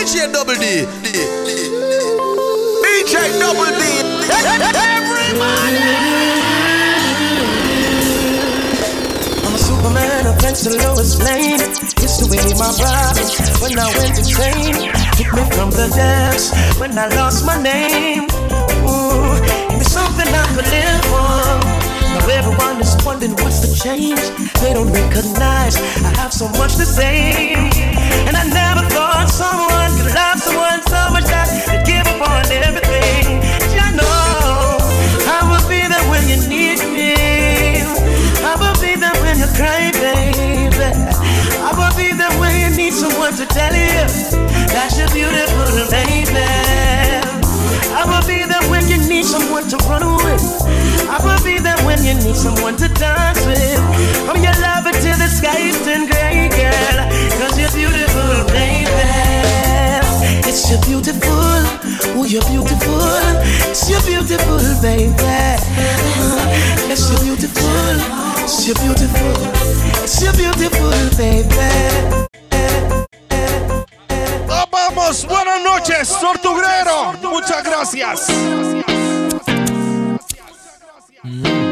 DJ Double D. D, DJ Double D. I'm a Superman, fence the lowest lane. Used to be my problems when I went insane. Took me from the depths when I lost my name. Ooh, it was something I could live for. Now everyone is wondering what's change. They don't recognize I have so much to say. And I never thought someone could love someone so much that they'd give up on everything. I know I will be there when you need me. I will be there when you cry, baby. I will be there when you need someone to tell you that you're beautiful, baby. I will be there when you need someone to run. I will be there when you need someone to dance with. I'm your lover till the skies turn gray, girl. Cause you're beautiful, baby. It's you're beautiful, oh you're beautiful. It's you're beautiful, baby. Uh-huh. It's you're beautiful, it's you're beautiful. It's you're beautiful, baby. Vamos, buenas noches, Tortuguero. Muchas gracias. DJ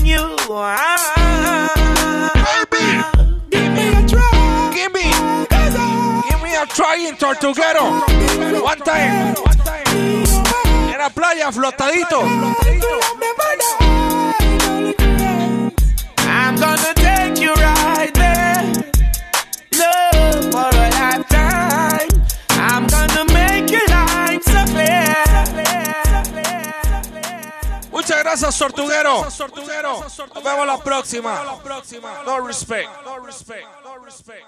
you. A try. Give Tortuguero. One time. En la playa, flotadito. Muchas gracias, Tortuguero. Nos vemos la próxima. No respect. No respect. No respect.